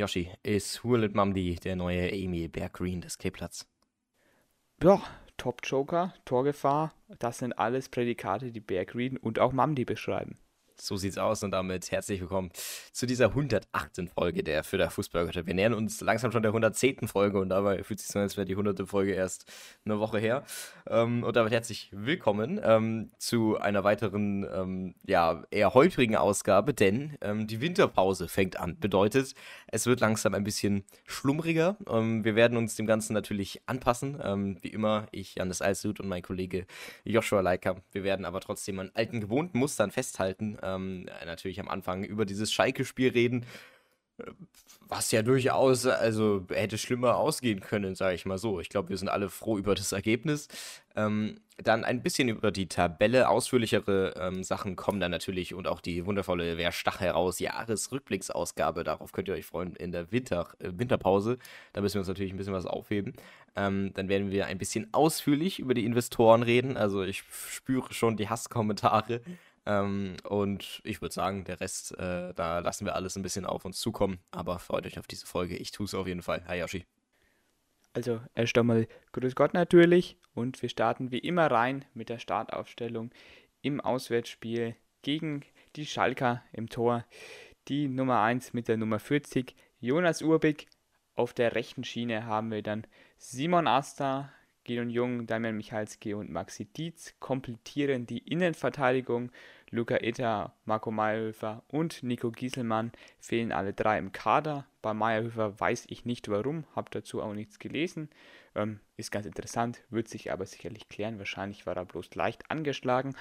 Yoshi, ist Hurlet Mamdi der neue Emil Berggreen des Kleeplatz? Ja, Top-Joker, Torgefahr, das sind alles Prädikate, die Bear Green und auch Mamdi beschreiben. So sieht's aus und damit herzlich willkommen zu dieser 108. Folge der Für der Fußballgötter. Wir nähern uns langsam schon der 110. Folge und dabei fühlt sich so an, als wäre die 100. Folge erst eine Woche her. Ähm, und damit herzlich willkommen ähm, zu einer weiteren, ähm, ja, eher holprigen Ausgabe, denn die Winterpause fängt an. Bedeutet, es wird langsam ein bisschen schlummriger. Wir werden uns dem Ganzen natürlich anpassen. Wie immer, ich, Janis Alsud und mein Kollege Joshua Leiker. Wir werden aber trotzdem an alten gewohnten Mustern festhalten ähm, natürlich am Anfang über dieses Schalke-Spiel reden, was ja durchaus, also hätte schlimmer ausgehen können, sage ich mal so. Ich glaube, wir sind alle froh über das Ergebnis. Ähm, dann ein bisschen über die Tabelle, ausführlichere ähm, Sachen kommen dann natürlich und auch die wundervolle Wer stach heraus Jahresrückblicksausgabe. Darauf könnt ihr euch freuen in der Winter, äh, Winterpause. Da müssen wir uns natürlich ein bisschen was aufheben. Ähm, dann werden wir ein bisschen ausführlich über die Investoren reden. Also ich spüre schon die Hasskommentare. Ähm, und ich würde sagen, der Rest, äh, da lassen wir alles ein bisschen auf uns zukommen. Aber freut euch auf diese Folge. Ich tue es auf jeden Fall. Hayashi. Also erst einmal Grüß Gott natürlich. Und wir starten wie immer rein mit der Startaufstellung im Auswärtsspiel gegen die Schalker im Tor. Die Nummer 1 mit der Nummer 40, Jonas Urbig. Auf der rechten Schiene haben wir dann Simon Asta, Gideon Jung, Damian Michalski und Maxi Dietz komplettieren die Innenverteidigung. Luca Eta, Marco Meyerhöfer und Nico Gieselmann fehlen alle drei im Kader. Bei Meyerhöfer weiß ich nicht warum, habe dazu auch nichts gelesen. Ähm, ist ganz interessant, wird sich aber sicherlich klären. Wahrscheinlich war er bloß leicht angeschlagen.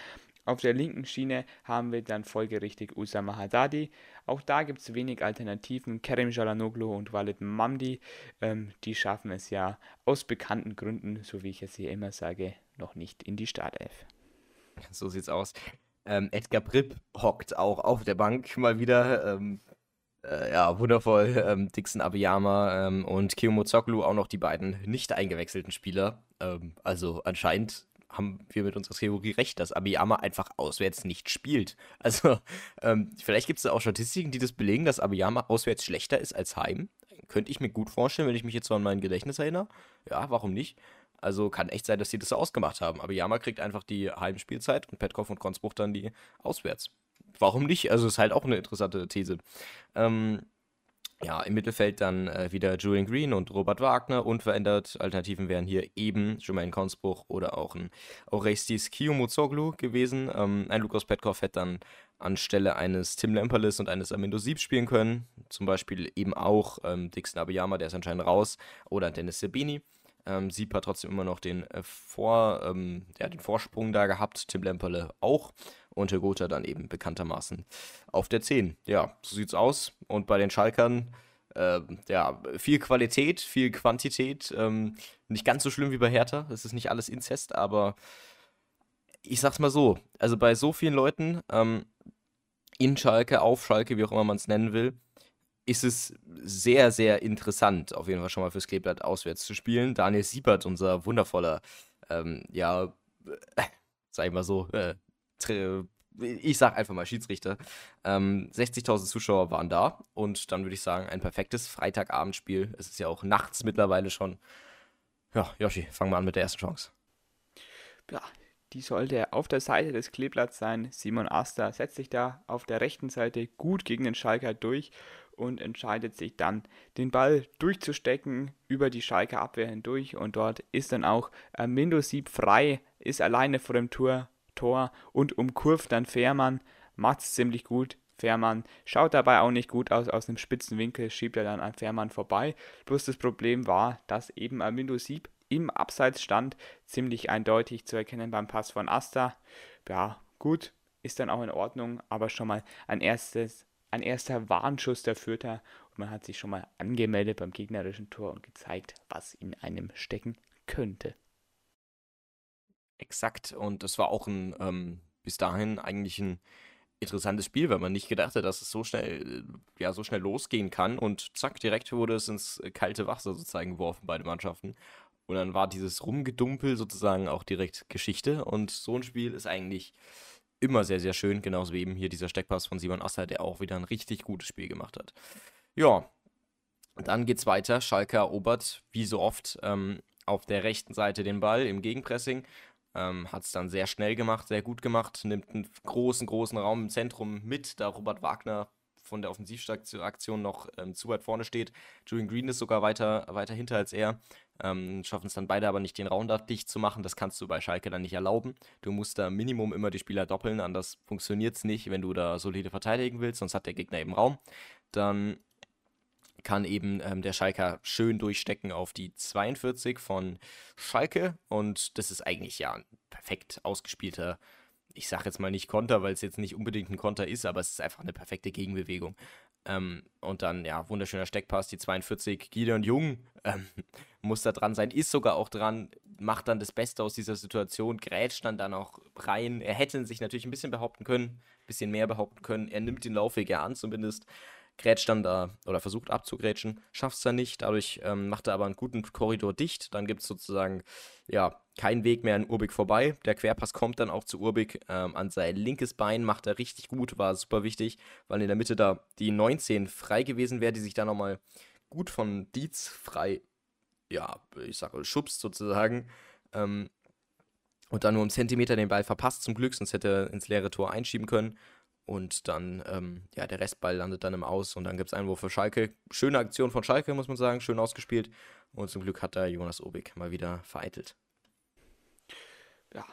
Auf der linken Schiene haben wir dann folgerichtig Usama Haddadi. Auch da gibt es wenig Alternativen. Kerem Jalanoglu und Walid Mamdi, ähm, die schaffen es ja aus bekannten Gründen, so wie ich es hier immer sage, noch nicht in die Startelf. So sieht's aus. Ähm, Edgar Pripp hockt auch auf der Bank mal wieder. Ähm, äh, ja, wundervoll. Ähm, Dixon Abiyama ähm, und Kiyomo Zoglu auch noch die beiden nicht eingewechselten Spieler. Ähm, also anscheinend haben wir mit unserer Theorie recht, dass Abiyama einfach auswärts nicht spielt. Also, ähm, vielleicht gibt es da auch Statistiken, die das belegen, dass Abiyama auswärts schlechter ist als heim. Könnte ich mir gut vorstellen, wenn ich mich jetzt so an mein Gedächtnis erinnere. Ja, warum nicht? Also kann echt sein, dass sie das so ausgemacht haben. Abiyama kriegt einfach die Heimspielzeit und Petkov und Konsbruch dann die auswärts. Warum nicht? Also ist halt auch eine interessante These. Ähm, ja, im Mittelfeld dann äh, wieder Julian Green und Robert Wagner. Unverändert. Alternativen wären hier eben Jermaine Konsbruch oder auch ein Orestis Kiyomuzoglu gewesen. Ähm, ein Lukas Petkov hätte dann anstelle eines Tim Lemperlis und eines Amindo Sieb spielen können. Zum Beispiel eben auch ähm, Dixon Abiyama, der ist anscheinend raus. Oder Dennis Sabini. Ähm, Sieb hat trotzdem immer noch den, äh, Vor, ähm, ja, den Vorsprung da gehabt. Tim Lemperle auch und Herr Gotha dann eben bekanntermaßen auf der 10. Ja, so sieht's aus. Und bei den Schalkern, äh, ja, viel Qualität, viel Quantität. Ähm, nicht ganz so schlimm wie bei Hertha. Es ist nicht alles Inzest, aber ich sag's mal so: Also bei so vielen Leuten, ähm, in Schalke, auf Schalke, wie auch immer man es nennen will, ist es sehr, sehr interessant, auf jeden Fall schon mal fürs Kleeblatt auswärts zu spielen. Daniel Siebert, unser wundervoller, ähm, ja, äh, sag ich mal so, äh, ich sag einfach mal Schiedsrichter. Ähm, 60.000 Zuschauer waren da und dann würde ich sagen, ein perfektes Freitagabendspiel. Es ist ja auch nachts mittlerweile schon. Ja, Yoshi, fangen wir an mit der ersten Chance. Ja, die sollte auf der Seite des Kleeblatts sein. Simon Asta setzt sich da auf der rechten Seite gut gegen den Schalker durch und entscheidet sich dann, den Ball durchzustecken über die Schalker Abwehr hindurch und dort ist dann auch Mindo Sieb frei, ist alleine vor dem Tor Tor und umkurvt dann Fährmann, macht es ziemlich gut. Fährmann schaut dabei auch nicht gut aus, aus einem spitzen Winkel schiebt er dann an Fährmann vorbei. Bloß das Problem war, dass eben Armindo Sieb im Abseits stand, ziemlich eindeutig zu erkennen beim Pass von Asta. Ja, gut, ist dann auch in Ordnung, aber schon mal ein erstes, ein erster Warnschuss der Fürther und man hat sich schon mal angemeldet beim gegnerischen Tor und gezeigt, was in einem stecken könnte. Exakt. Und das war auch ein ähm, bis dahin eigentlich ein interessantes Spiel, weil man nicht gedacht hat, dass es so schnell, äh, ja, so schnell losgehen kann. Und zack, direkt wurde es ins kalte Wasser sozusagen geworfen, beide Mannschaften. Und dann war dieses Rumgedumpel sozusagen auch direkt Geschichte. Und so ein Spiel ist eigentlich immer sehr, sehr schön. Genauso wie eben hier dieser Steckpass von Simon Asser, der auch wieder ein richtig gutes Spiel gemacht hat. Ja, Dann geht es weiter. Schalke erobert, wie so oft, ähm, auf der rechten Seite den Ball im Gegenpressing. Ähm, Hat es dann sehr schnell gemacht, sehr gut gemacht, nimmt einen großen, großen Raum im Zentrum mit, da Robert Wagner von der Offensivaktion noch ähm, zu weit vorne steht. Julian Green ist sogar weiter, weiter hinter als er. Ähm, schaffen es dann beide aber nicht, den Raum da dicht zu machen. Das kannst du bei Schalke dann nicht erlauben. Du musst da Minimum immer die Spieler doppeln, anders funktioniert es nicht, wenn du da solide verteidigen willst, sonst hat der Gegner eben Raum. Dann kann eben ähm, der Schalker schön durchstecken auf die 42 von Schalke und das ist eigentlich ja ein perfekt ausgespielter ich sage jetzt mal nicht Konter, weil es jetzt nicht unbedingt ein Konter ist, aber es ist einfach eine perfekte Gegenbewegung. Ähm, und dann, ja, wunderschöner Steckpass, die 42. Gideon Jung ähm, muss da dran sein, ist sogar auch dran, macht dann das Beste aus dieser Situation, grätscht dann dann auch rein. Er hätte sich natürlich ein bisschen behaupten können, ein bisschen mehr behaupten können. Er nimmt den Laufweg ja an, zumindest grätscht dann da oder versucht abzugrätschen, schafft es dann nicht. Dadurch ähm, macht er aber einen guten Korridor dicht. Dann gibt es sozusagen ja keinen Weg mehr an Urbik vorbei. Der Querpass kommt dann auch zu Urbik ähm, an sein linkes Bein, macht er richtig gut, war super wichtig, weil in der Mitte da die 19 frei gewesen wäre, die sich da nochmal gut von Dietz frei, ja, ich sage, schubst sozusagen. Ähm, und dann nur einen Zentimeter den Ball verpasst zum Glück, sonst hätte er ins leere Tor einschieben können. Und dann, ähm, ja, der Restball landet dann im Aus und dann gibt es Einwurf für Schalke. Schöne Aktion von Schalke, muss man sagen, schön ausgespielt. Und zum Glück hat da Jonas Obig mal wieder vereitelt. Ja,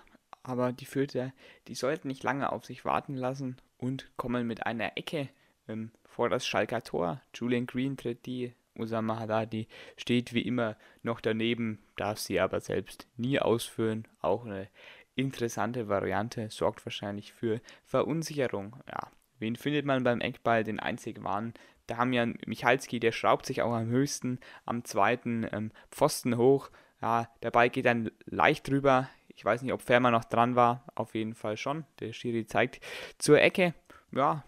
aber die Fürther, die sollten nicht lange auf sich warten lassen und kommen mit einer Ecke ähm, vor das Schalker Tor. Julian Green tritt die, Usama Haddadi steht wie immer noch daneben, darf sie aber selbst nie ausführen. Auch eine interessante Variante, sorgt wahrscheinlich für Verunsicherung. Ja, wen findet man beim Eckball? Den einzig wahren Damian Michalski, der schraubt sich auch am höchsten, am zweiten ähm, Pfosten hoch. Ja, der Ball geht dann leicht drüber. Ich weiß nicht, ob Fermer noch dran war. Auf jeden Fall schon. Der Schiri zeigt zur Ecke. Ja,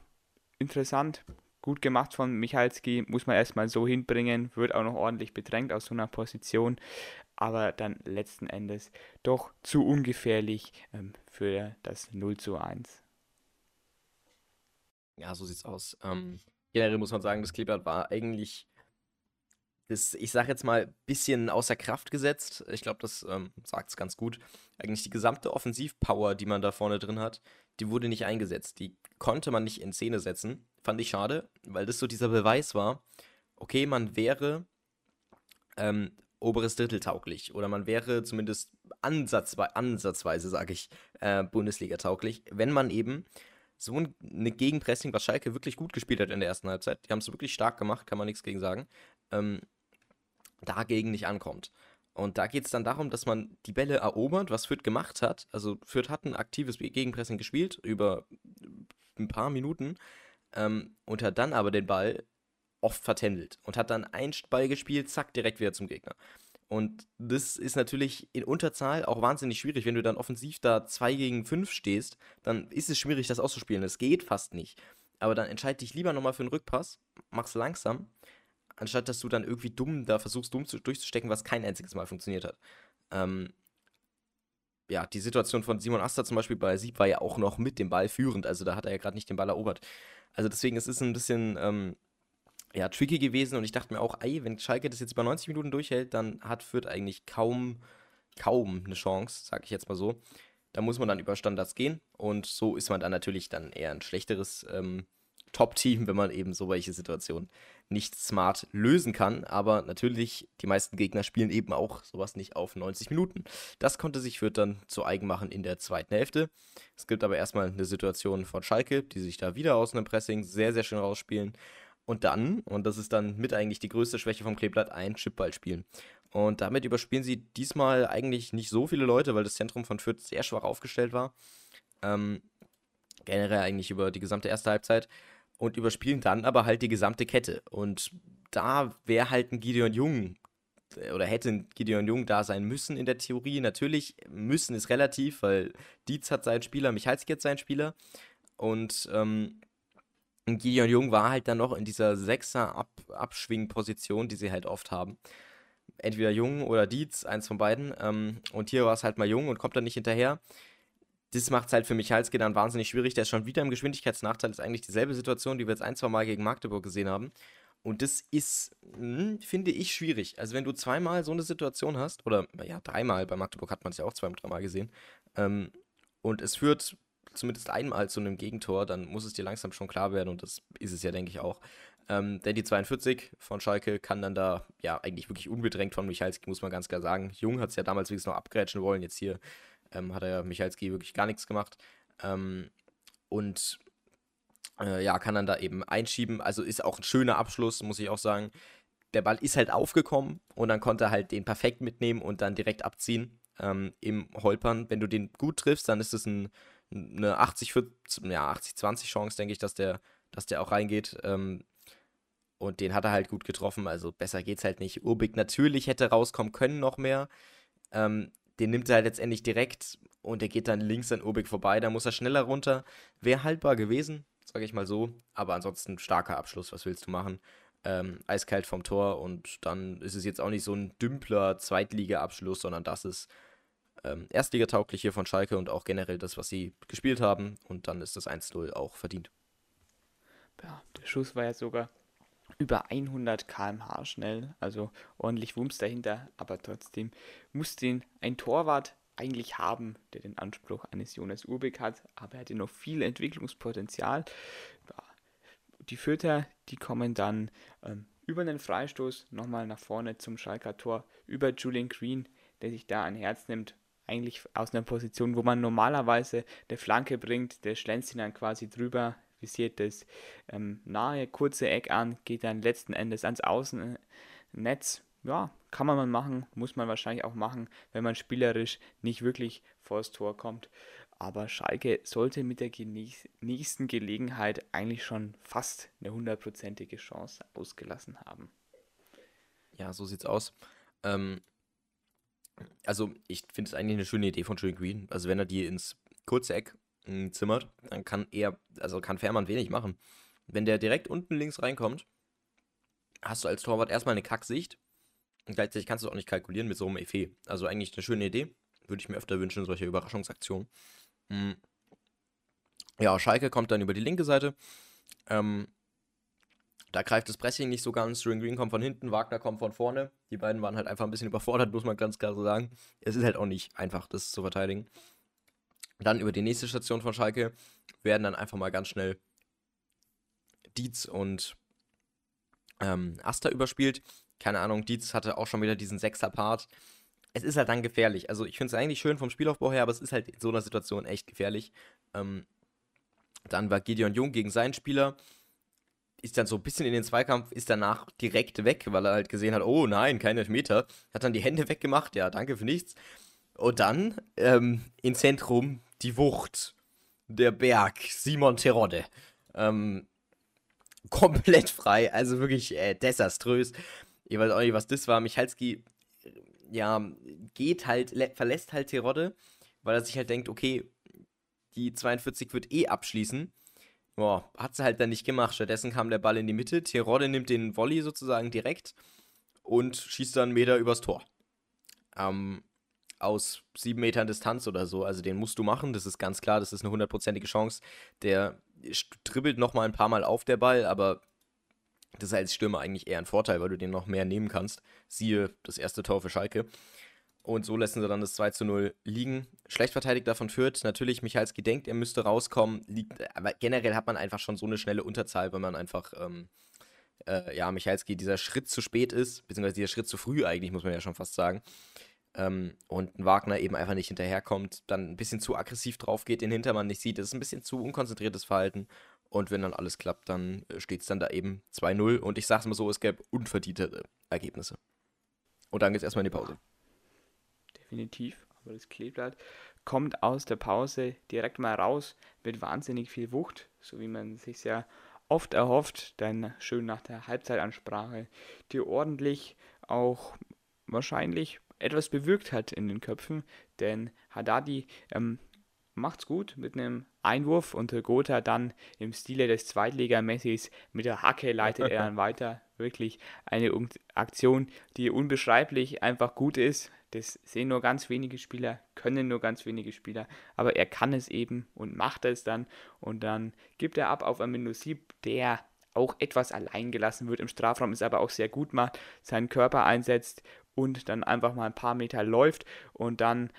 interessant. Gut gemacht von Michalski. Muss man erstmal so hinbringen. Wird auch noch ordentlich bedrängt aus so einer Position aber dann letzten Endes doch zu ungefährlich ähm, für das 0 zu 1. Ja, so sieht's aus. Ähm, generell muss man sagen, das Kleeblatt war eigentlich, das, ich sag jetzt mal, bisschen außer Kraft gesetzt. Ich glaube, das ähm, sagt es ganz gut. Eigentlich die gesamte Offensivpower, die man da vorne drin hat, die wurde nicht eingesetzt. Die konnte man nicht in Szene setzen. Fand ich schade, weil das so dieser Beweis war. Okay, man wäre ähm, oberes Drittel tauglich oder man wäre zumindest ansatzwe ansatzweise, sage ich, äh, Bundesliga tauglich, wenn man eben so ein eine Gegenpressing, was Schalke wirklich gut gespielt hat in der ersten Halbzeit, die haben es wirklich stark gemacht, kann man nichts gegen sagen, ähm, dagegen nicht ankommt. Und da geht es dann darum, dass man die Bälle erobert, was Fürth gemacht hat. Also Fürth hat ein aktives Gegenpressing gespielt über ein paar Minuten ähm, und hat dann aber den Ball oft vertändelt und hat dann ein Ball gespielt, zack, direkt wieder zum Gegner. Und das ist natürlich in Unterzahl auch wahnsinnig schwierig. Wenn du dann offensiv da 2 gegen 5 stehst, dann ist es schwierig, das auszuspielen. Das geht fast nicht. Aber dann entscheide dich lieber nochmal für einen Rückpass, mach's langsam, anstatt dass du dann irgendwie dumm da versuchst, dumm zu, durchzustecken, was kein einziges Mal funktioniert hat. Ähm, ja, die Situation von Simon Asta zum Beispiel bei Sieb war ja auch noch mit dem Ball führend. Also da hat er ja gerade nicht den Ball erobert. Also deswegen, es ist ein bisschen. Ähm, ja, tricky gewesen und ich dachte mir auch, ey, wenn Schalke das jetzt über 90 Minuten durchhält, dann hat Fürth eigentlich kaum, kaum eine Chance, sag ich jetzt mal so. Da muss man dann über Standards gehen und so ist man dann natürlich dann eher ein schlechteres ähm, Top-Team, wenn man eben so welche Situationen nicht smart lösen kann. Aber natürlich, die meisten Gegner spielen eben auch sowas nicht auf 90 Minuten. Das konnte sich Fürth dann zu eigen machen in der zweiten Hälfte. Es gibt aber erstmal eine Situation von Schalke, die sich da wieder aus einem Pressing sehr, sehr schön rausspielen und dann, und das ist dann mit eigentlich die größte Schwäche vom Kleeblatt, ein Chipball spielen. Und damit überspielen sie diesmal eigentlich nicht so viele Leute, weil das Zentrum von Fürth sehr schwach aufgestellt war. Ähm, generell eigentlich über die gesamte erste Halbzeit. Und überspielen dann aber halt die gesamte Kette. Und da wäre halt ein Gideon Jung äh, oder hätte ein Gideon Jung da sein müssen in der Theorie. Natürlich, müssen ist relativ, weil Dietz hat seinen Spieler, Michalski hat seinen Spieler. Und ähm, Gideon Jung war halt dann noch in dieser Sechser-Abschwingposition, die sie halt oft haben. Entweder Jung oder Dietz, eins von beiden. Ähm, und hier war es halt mal Jung und kommt dann nicht hinterher. Das macht es halt für Michalski dann wahnsinnig schwierig. Der ist schon wieder im Geschwindigkeitsnachteil. Das ist eigentlich dieselbe Situation, die wir jetzt ein, zwei Mal gegen Magdeburg gesehen haben. Und das ist hm, finde ich schwierig. Also wenn du zweimal so eine Situation hast, oder ja, dreimal, bei Magdeburg hat man es ja auch zweimal, dreimal gesehen, ähm, und es führt zumindest einmal zu einem Gegentor, dann muss es dir langsam schon klar werden und das ist es ja, denke ich, auch. Ähm, denn die 42 von Schalke kann dann da ja eigentlich wirklich unbedrängt von Michalski, muss man ganz klar sagen. Jung hat es ja damals wenigstens noch abgrätschen wollen, jetzt hier ähm, hat er ja Michalski wirklich gar nichts gemacht. Ähm, und äh, ja, kann dann da eben einschieben. Also ist auch ein schöner Abschluss, muss ich auch sagen. Der Ball ist halt aufgekommen und dann konnte er halt den perfekt mitnehmen und dann direkt abziehen ähm, im Holpern. Wenn du den gut triffst, dann ist es ein, eine 80 ja, 80-20 Chance, denke ich, dass der, dass der auch reingeht. Ähm, und den hat er halt gut getroffen, also besser geht's halt nicht. Urbik natürlich hätte rauskommen können noch mehr. Ähm, den nimmt er halt letztendlich direkt und der geht dann links an Urbik vorbei. Da muss er schneller runter. Wäre haltbar gewesen, sage ich mal so. Aber ansonsten starker Abschluss, was willst du machen? Ähm, eiskalt vom Tor und dann ist es jetzt auch nicht so ein dümpler Zweitliga-Abschluss, sondern das ist ähm, Erstligataugliche von Schalke und auch generell das, was sie gespielt haben. Und dann ist das 1-0 auch verdient. Ja, der Schuss war ja sogar über 100 km/h schnell, also ordentlich Wumms dahinter, aber trotzdem muss den ein Torwart eigentlich haben, der den Anspruch eines Jonas Urbeck hat, aber er hat ja noch viel Entwicklungspotenzial. Die Fürther, die kommen dann ähm, über den Freistoß nochmal nach vorne zum Schalker Tor, über Julian Green, der sich da ein Herz nimmt, eigentlich aus einer Position, wo man normalerweise der Flanke bringt, der schlänzt ihn dann quasi drüber, visiert das ähm, nahe kurze Eck an, geht dann letzten Endes ans Außennetz. Ja, kann man mal machen, muss man wahrscheinlich auch machen, wenn man spielerisch nicht wirklich vors Tor kommt. Aber Schalke sollte mit der nächsten Gelegenheit eigentlich schon fast eine hundertprozentige Chance ausgelassen haben. Ja, so sieht's aus. Ähm, also, ich finde es eigentlich eine schöne Idee von Julian Green. Also, wenn er die ins kurze Eck zimmert, dann kann er, also kann Fährmann wenig machen. Wenn der direkt unten links reinkommt, hast du als Torwart erstmal eine Kacksicht. Und gleichzeitig kannst du auch nicht kalkulieren mit so einem Effet. Also eigentlich eine schöne Idee. Würde ich mir öfter wünschen, solche Überraschungsaktionen. Hm. Ja, Schalke kommt dann über die linke Seite. Ähm, da greift das Pressing nicht so ganz. String Green kommt von hinten, Wagner kommt von vorne. Die beiden waren halt einfach ein bisschen überfordert, muss man ganz klar so sagen. Es ist halt auch nicht einfach, das zu verteidigen. Dann über die nächste Station von Schalke werden dann einfach mal ganz schnell Dietz und ähm, Asta überspielt. Keine Ahnung, Dietz hatte auch schon wieder diesen Sechser-Part. Es ist halt dann gefährlich. Also ich finde es eigentlich schön vom Spielaufbau her, aber es ist halt in so einer Situation echt gefährlich. Ähm, dann war Gideon Jung gegen seinen Spieler. Ist dann so ein bisschen in den Zweikampf, ist danach direkt weg, weil er halt gesehen hat, oh nein, kein Elfmeter. Hat dann die Hände weggemacht, ja, danke für nichts. Und dann ähm, im Zentrum die Wucht, der Berg, Simon Terodde. Ähm, komplett frei, also wirklich äh, desaströs. Ich weiß auch nicht, was das war. Michalski, ja, geht halt, verlässt halt Terodde, weil er sich halt denkt, okay, die 42 wird eh abschließen. Boah, hat sie halt dann nicht gemacht. Stattdessen kam der Ball in die Mitte. Terodde nimmt den Volley sozusagen direkt und schießt dann einen Meter übers Tor. Ähm, aus sieben Metern Distanz oder so. Also den musst du machen, das ist ganz klar, das ist eine hundertprozentige Chance. Der dribbelt noch mal ein paar Mal auf der Ball, aber das ist als Stürmer eigentlich eher ein Vorteil, weil du den noch mehr nehmen kannst. Siehe das erste Tor für Schalke. Und so lassen sie dann das 2 zu 0 liegen. Schlecht verteidigt davon führt. Natürlich, Michalski denkt, er müsste rauskommen. Liegt, aber generell hat man einfach schon so eine schnelle Unterzahl, wenn man einfach, ähm, äh, ja, Michalski dieser Schritt zu spät ist, beziehungsweise dieser Schritt zu früh eigentlich, muss man ja schon fast sagen ähm, und ein Wagner eben einfach nicht hinterherkommt, dann ein bisschen zu aggressiv drauf geht, den Hintermann nicht sieht. Das ist ein bisschen zu unkonzentriertes Verhalten. Und wenn dann alles klappt, dann äh, steht es dann da eben 2-0. Und ich sag's mal so, es gäbe unverdiente Ergebnisse. Und dann geht's erstmal in die Pause. Definitiv. Aber das Kleeblatt kommt aus der Pause direkt mal raus mit wahnsinnig viel Wucht, so wie man sich ja oft erhofft, dann schön nach der Halbzeitansprache, die ordentlich auch wahrscheinlich etwas bewirkt hat in den Köpfen, denn Haddadi ähm, macht's gut mit einem Einwurf und Gotha dann im Stile des Zweitliga-Messis mit der Hacke leitet er dann weiter. Wirklich eine Aktion, die unbeschreiblich einfach gut ist. Das sehen nur ganz wenige Spieler, können nur ganz wenige Spieler, aber er kann es eben und macht es dann und dann gibt er ab auf Amino Sieb, der auch etwas allein gelassen wird im Strafraum, ist aber auch sehr gut macht, seinen Körper einsetzt und dann einfach mal ein paar Meter läuft und dann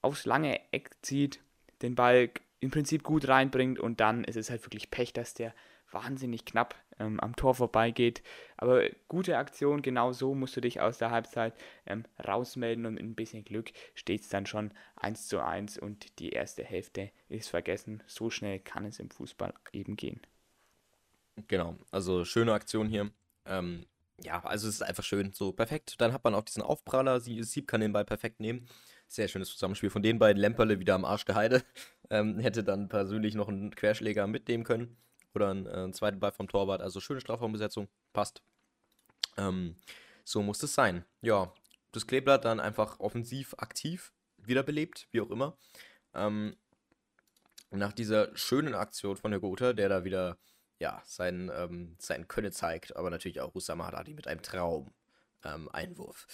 aufs lange Eck zieht, den Ball im Prinzip gut reinbringt und dann ist es halt wirklich Pech, dass der wahnsinnig knapp ähm, am Tor vorbeigeht. Aber gute Aktion, genau so musst du dich aus der Halbzeit ähm, rausmelden und mit ein bisschen Glück steht es dann schon 1 zu 1 und die erste Hälfte ist vergessen. So schnell kann es im Fußball eben gehen. Genau, also schöne Aktion hier. Ähm, ja, also es ist einfach schön, so perfekt. Dann hat man auch diesen Aufpraller, Sieb kann den Ball perfekt nehmen. Sehr schönes Zusammenspiel von den beiden. Lemperle wieder am Arsch der Heide. Ähm, hätte dann persönlich noch einen Querschläger mitnehmen können. Oder einen, äh, zweiten Ball vom Torwart. Also schöne Strafraumbesetzung. Passt. Ähm, so muss es sein. Ja, das Kleeblatt dann einfach offensiv aktiv wiederbelebt, wie auch immer. Ähm, nach dieser schönen Aktion von Herr Gotha, der da wieder ja, sein, ähm, sein Können zeigt, aber natürlich auch Usama Haddadi mit einem Traum. Ähm, Einwurf.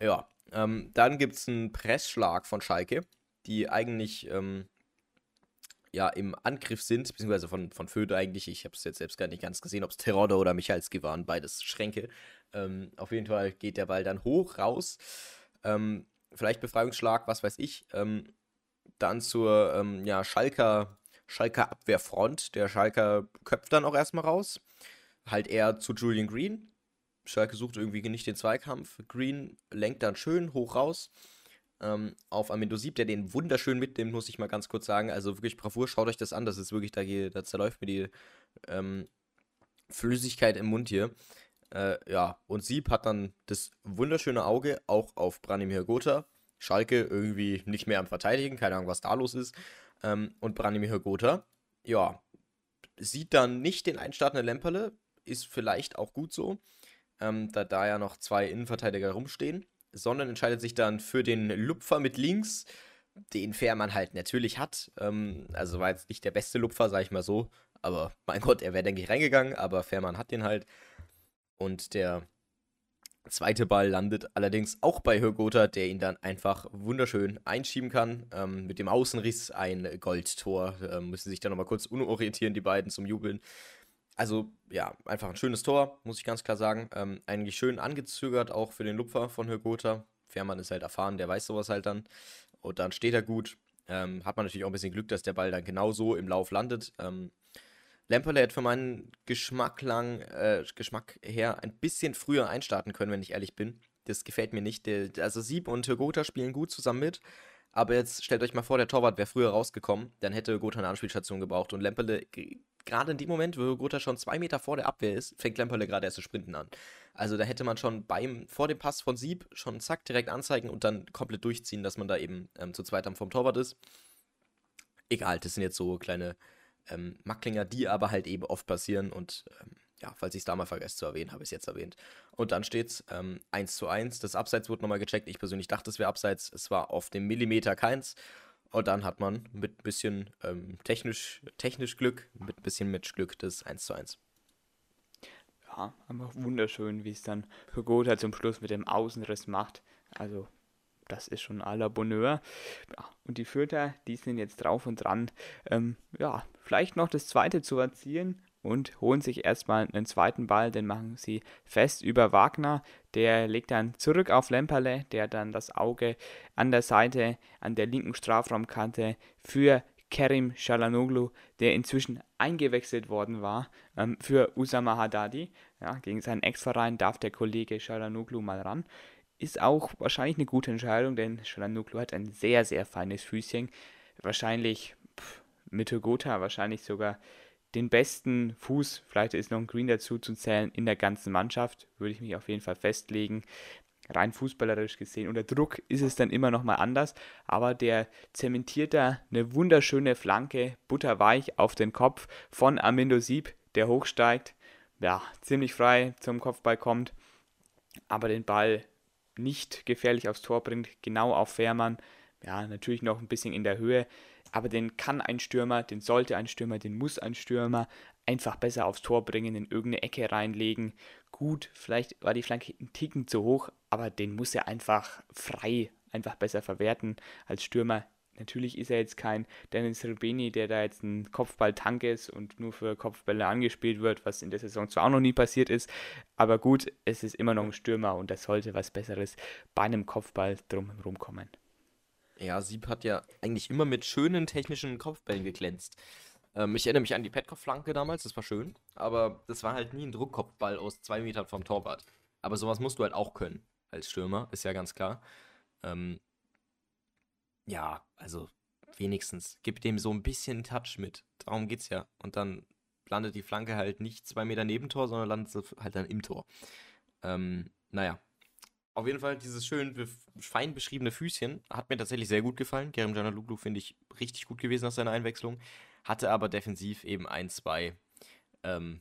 Ja, ähm, dann gibt es einen Pressschlag von Schalke, die eigentlich ähm, ja im Angriff sind, beziehungsweise von, von Föde eigentlich. Ich habe es jetzt selbst gar nicht ganz gesehen, ob es Terodde oder Michalski waren, beides Schränke. Ähm, auf jeden Fall geht der Ball dann hoch, raus. Ähm, vielleicht Befreiungsschlag, was weiß ich. Ähm, dann zur ja, Schalker Schalker Abwehrfront. Der Schalker köpft dann auch erstmal raus. Halt eher zu Julian Green. Schalke sucht irgendwie nicht den Zweikampf. Green lenkt dann schön hoch raus ähm, auf Amendo Sieb, der den wunderschön mitnimmt, muss ich mal ganz kurz sagen. Also wirklich Bravour, schaut euch das an. Das ist wirklich, da, da zerläuft mir die ähm, Flüssigkeit im Mund hier. Äh, ja, und Sieb hat dann das wunderschöne Auge auch auf Branimir Gotha. Schalke irgendwie nicht mehr am Verteidigen, keine Ahnung, was da los ist. Ähm, und Branimir Gotha, ja, sieht dann nicht den einstartenden Lemperle, ist vielleicht auch gut so, ähm, da da ja noch zwei Innenverteidiger rumstehen, sondern entscheidet sich dann für den Lupfer mit links, den Fährmann halt natürlich hat. Ähm, also war jetzt nicht der beste Lupfer, sag ich mal so, aber mein Gott, er wäre, denke ich, reingegangen, aber Fährmann hat den halt. Und der zweite Ball landet allerdings auch bei Hörgotha, der ihn dann einfach wunderschön einschieben kann. Ähm, mit dem Außenriss ein Goldtor. Ähm, müssen sich dann nochmal kurz unorientieren, die beiden zum Jubeln. Also, ja, einfach ein schönes Tor, muss ich ganz klar sagen. Ähm, eigentlich schön angezögert, auch für den Lupfer von Hörgotha. Fährmann ist halt erfahren, der weiß sowas halt dann. Und dann steht er gut. Ähm, hat man natürlich auch ein bisschen Glück, dass der Ball dann genau so im Lauf landet. Lemperle hätte für meinen Geschmack lang, äh, Geschmack her ein bisschen früher einstarten können, wenn ich ehrlich bin. Das gefällt mir nicht. Also Sieb und Gotha spielen gut zusammen mit. Aber jetzt stellt euch mal vor, der Torwart wäre früher rausgekommen, dann hätte Gotha eine Anspielstation gebraucht und Lemperle, gerade in dem Moment, wo Gotha schon zwei Meter vor der Abwehr ist, fängt Lemperle gerade erst zu sprinten an. Also da hätte man schon beim, vor dem Pass von Sieb schon zack direkt anzeigen und dann komplett durchziehen, dass man da eben ähm, zu zweit am vom Torwart ist. Egal, das sind jetzt so kleine ähm, Macklinger, die aber halt eben oft passieren und ähm, ja, falls ich es da mal vergesse zu erwähnen, habe ich es jetzt erwähnt. Und dann steht es ähm, 1 zu 1. Das Abseits wurde nochmal gecheckt. Ich persönlich dachte, es wäre Abseits. Es war auf dem Millimeter keins. Und dann hat man mit ein bisschen ähm, technisch, technisch Glück, mit ein bisschen Matchglück das 1 zu 1. Ja, einfach wunderschön, wie es dann Hugota zum Schluss mit dem Außenriss macht. Also das ist schon à la Bonheur. Ja, und die Fürther, die sind jetzt drauf und dran, ähm, ja, vielleicht noch das zweite zu erzielen und holen sich erstmal einen zweiten Ball, den machen sie fest über Wagner. Der legt dann zurück auf Lemperle, der dann das Auge an der Seite, an der linken Strafraumkante für Kerim Shalanoglu, der inzwischen eingewechselt worden war, ähm, für Usama Haddadi. Ja, gegen seinen Ex-Verein darf der Kollege Shalanoglu mal ran ist auch wahrscheinlich eine gute Entscheidung, denn Shalanoglu hat ein sehr, sehr feines Füßchen. Wahrscheinlich pff, mit Gotha wahrscheinlich sogar den besten Fuß, vielleicht ist noch ein Green dazu zu zählen, in der ganzen Mannschaft, würde ich mich auf jeden Fall festlegen. Rein fußballerisch gesehen. Unter Druck ist es dann immer noch mal anders, aber der zementiert da eine wunderschöne Flanke, butterweich auf den Kopf von Amindo Sieb, der hochsteigt, ja, ziemlich frei zum Kopfball kommt, aber den Ball nicht gefährlich aufs Tor bringt, genau auf Fährmann. Ja, natürlich noch ein bisschen in der Höhe, aber den kann ein Stürmer, den sollte ein Stürmer, den muss ein Stürmer einfach besser aufs Tor bringen, in irgendeine Ecke reinlegen. Gut, vielleicht war die Flanke ein Ticken zu hoch, aber den muss er einfach frei, einfach besser verwerten. Als Stürmer natürlich ist er jetzt kein Dennis Rubini, der da jetzt ein Kopfballtank ist und nur für Kopfbälle angespielt wird, was in der Saison zwar auch noch nie passiert ist, aber gut, es ist immer noch ein Stürmer und da sollte was Besseres bei einem Kopfball drumherum kommen. Ja, Sieb hat ja eigentlich immer mit schönen technischen Kopfbällen geglänzt. Ähm, ich erinnere mich an die Petkoff-Flanke damals, das war schön, aber das war halt nie ein Druckkopfball aus zwei Metern vom Torwart. Aber sowas musst du halt auch können als Stürmer, ist ja ganz klar. Ähm, ja, also wenigstens gib dem so ein bisschen Touch mit. Darum geht's ja. Und dann landet die Flanke halt nicht zwei Meter neben Tor, sondern landet sie halt dann im Tor. Ähm, naja. Auf jeden Fall, dieses schön fein beschriebene Füßchen hat mir tatsächlich sehr gut gefallen. Kerem Canaluglu finde ich richtig gut gewesen nach seiner Einwechslung. Hatte aber defensiv eben ein, zwei, ähm,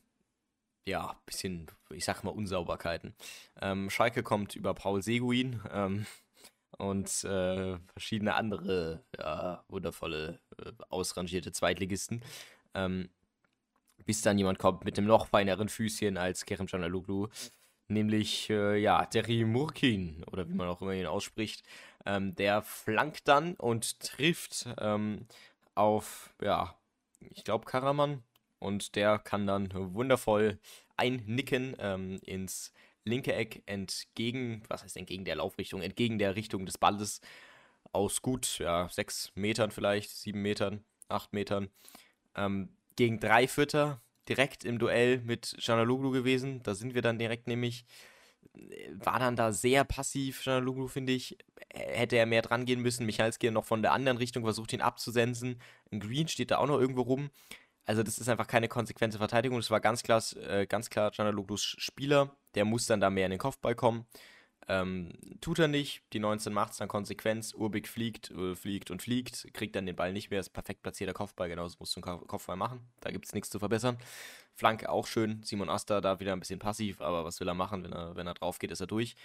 ja, bisschen, ich sag mal, Unsauberkeiten. Ähm, Schalke kommt über Paul Seguin. Ähm, und äh, verschiedene andere ja, wundervolle, äh, ausrangierte Zweitligisten. Ähm, bis dann jemand kommt mit dem noch feineren Füßchen als Kerem Canaloglu, nämlich äh, ja, Derry Murkin oder wie man auch immer ihn ausspricht. Ähm, der flankt dann und trifft ähm, auf, ja, ich glaube Karaman und der kann dann wundervoll einnicken ähm, ins linke Eck entgegen, was heißt entgegen der Laufrichtung, entgegen der Richtung des Balles aus gut, ja, sechs Metern vielleicht, sieben Metern, acht Metern, ähm, gegen drei Fütter direkt im Duell mit Janaluglu gewesen. Da sind wir dann direkt nämlich, äh, war dann da sehr passiv, Janaluglu, finde ich. Hätte er mehr dran gehen müssen. Michalski noch von der anderen Richtung versucht, ihn abzusensen. Ein Green steht da auch noch irgendwo rum. Also das ist einfach keine konsequente Verteidigung. Das war ganz klar, äh, ganz klar Canaloglus Spieler. Der muss dann da mehr in den Kopfball kommen. Ähm, tut er nicht. Die 19 macht es dann Konsequenz. Urbig fliegt, äh, fliegt und fliegt, kriegt dann den Ball nicht mehr. Ist perfekt platzierter Kopfball. Genauso musst du einen Kopfball machen. Da gibt es nichts zu verbessern. Flanke auch schön. Simon Asta da wieder ein bisschen passiv, aber was will er machen? Wenn er, wenn er drauf geht, ist er durch.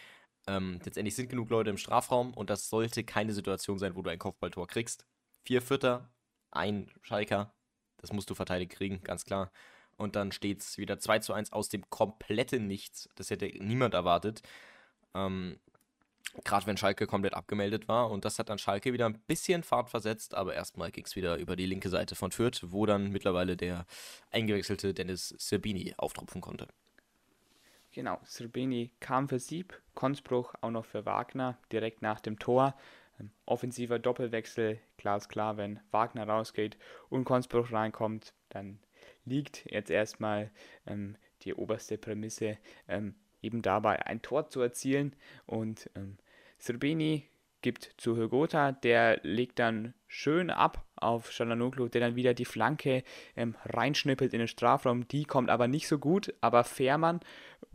Ähm, letztendlich sind genug Leute im Strafraum und das sollte keine Situation sein, wo du ein Kopfballtor kriegst. Vier Vierter, ein Schalker, das musst du verteidigt kriegen, ganz klar. Und dann steht es wieder 2 zu 1 aus dem kompletten Nichts. Das hätte niemand erwartet. Ähm, Gerade wenn Schalke komplett abgemeldet war. Und das hat dann Schalke wieder ein bisschen Fahrt versetzt. Aber erstmal ging es wieder über die linke Seite von Fürth, wo dann mittlerweile der eingewechselte Dennis Serbini auftrumpfen konnte. Genau, Serbini kam für Sieb, Konzbruch auch noch für Wagner direkt nach dem Tor. Offensiver Doppelwechsel, klar wenn Wagner rausgeht und Konzbruch reinkommt, dann liegt jetzt erstmal ähm, die oberste Prämisse, ähm, eben dabei ein Tor zu erzielen. Und ähm, Serbini gibt zu Hogota, der legt dann schön ab auf Shalanoglu, der dann wieder die Flanke ähm, reinschnippelt in den Strafraum. Die kommt aber nicht so gut, aber Fährmann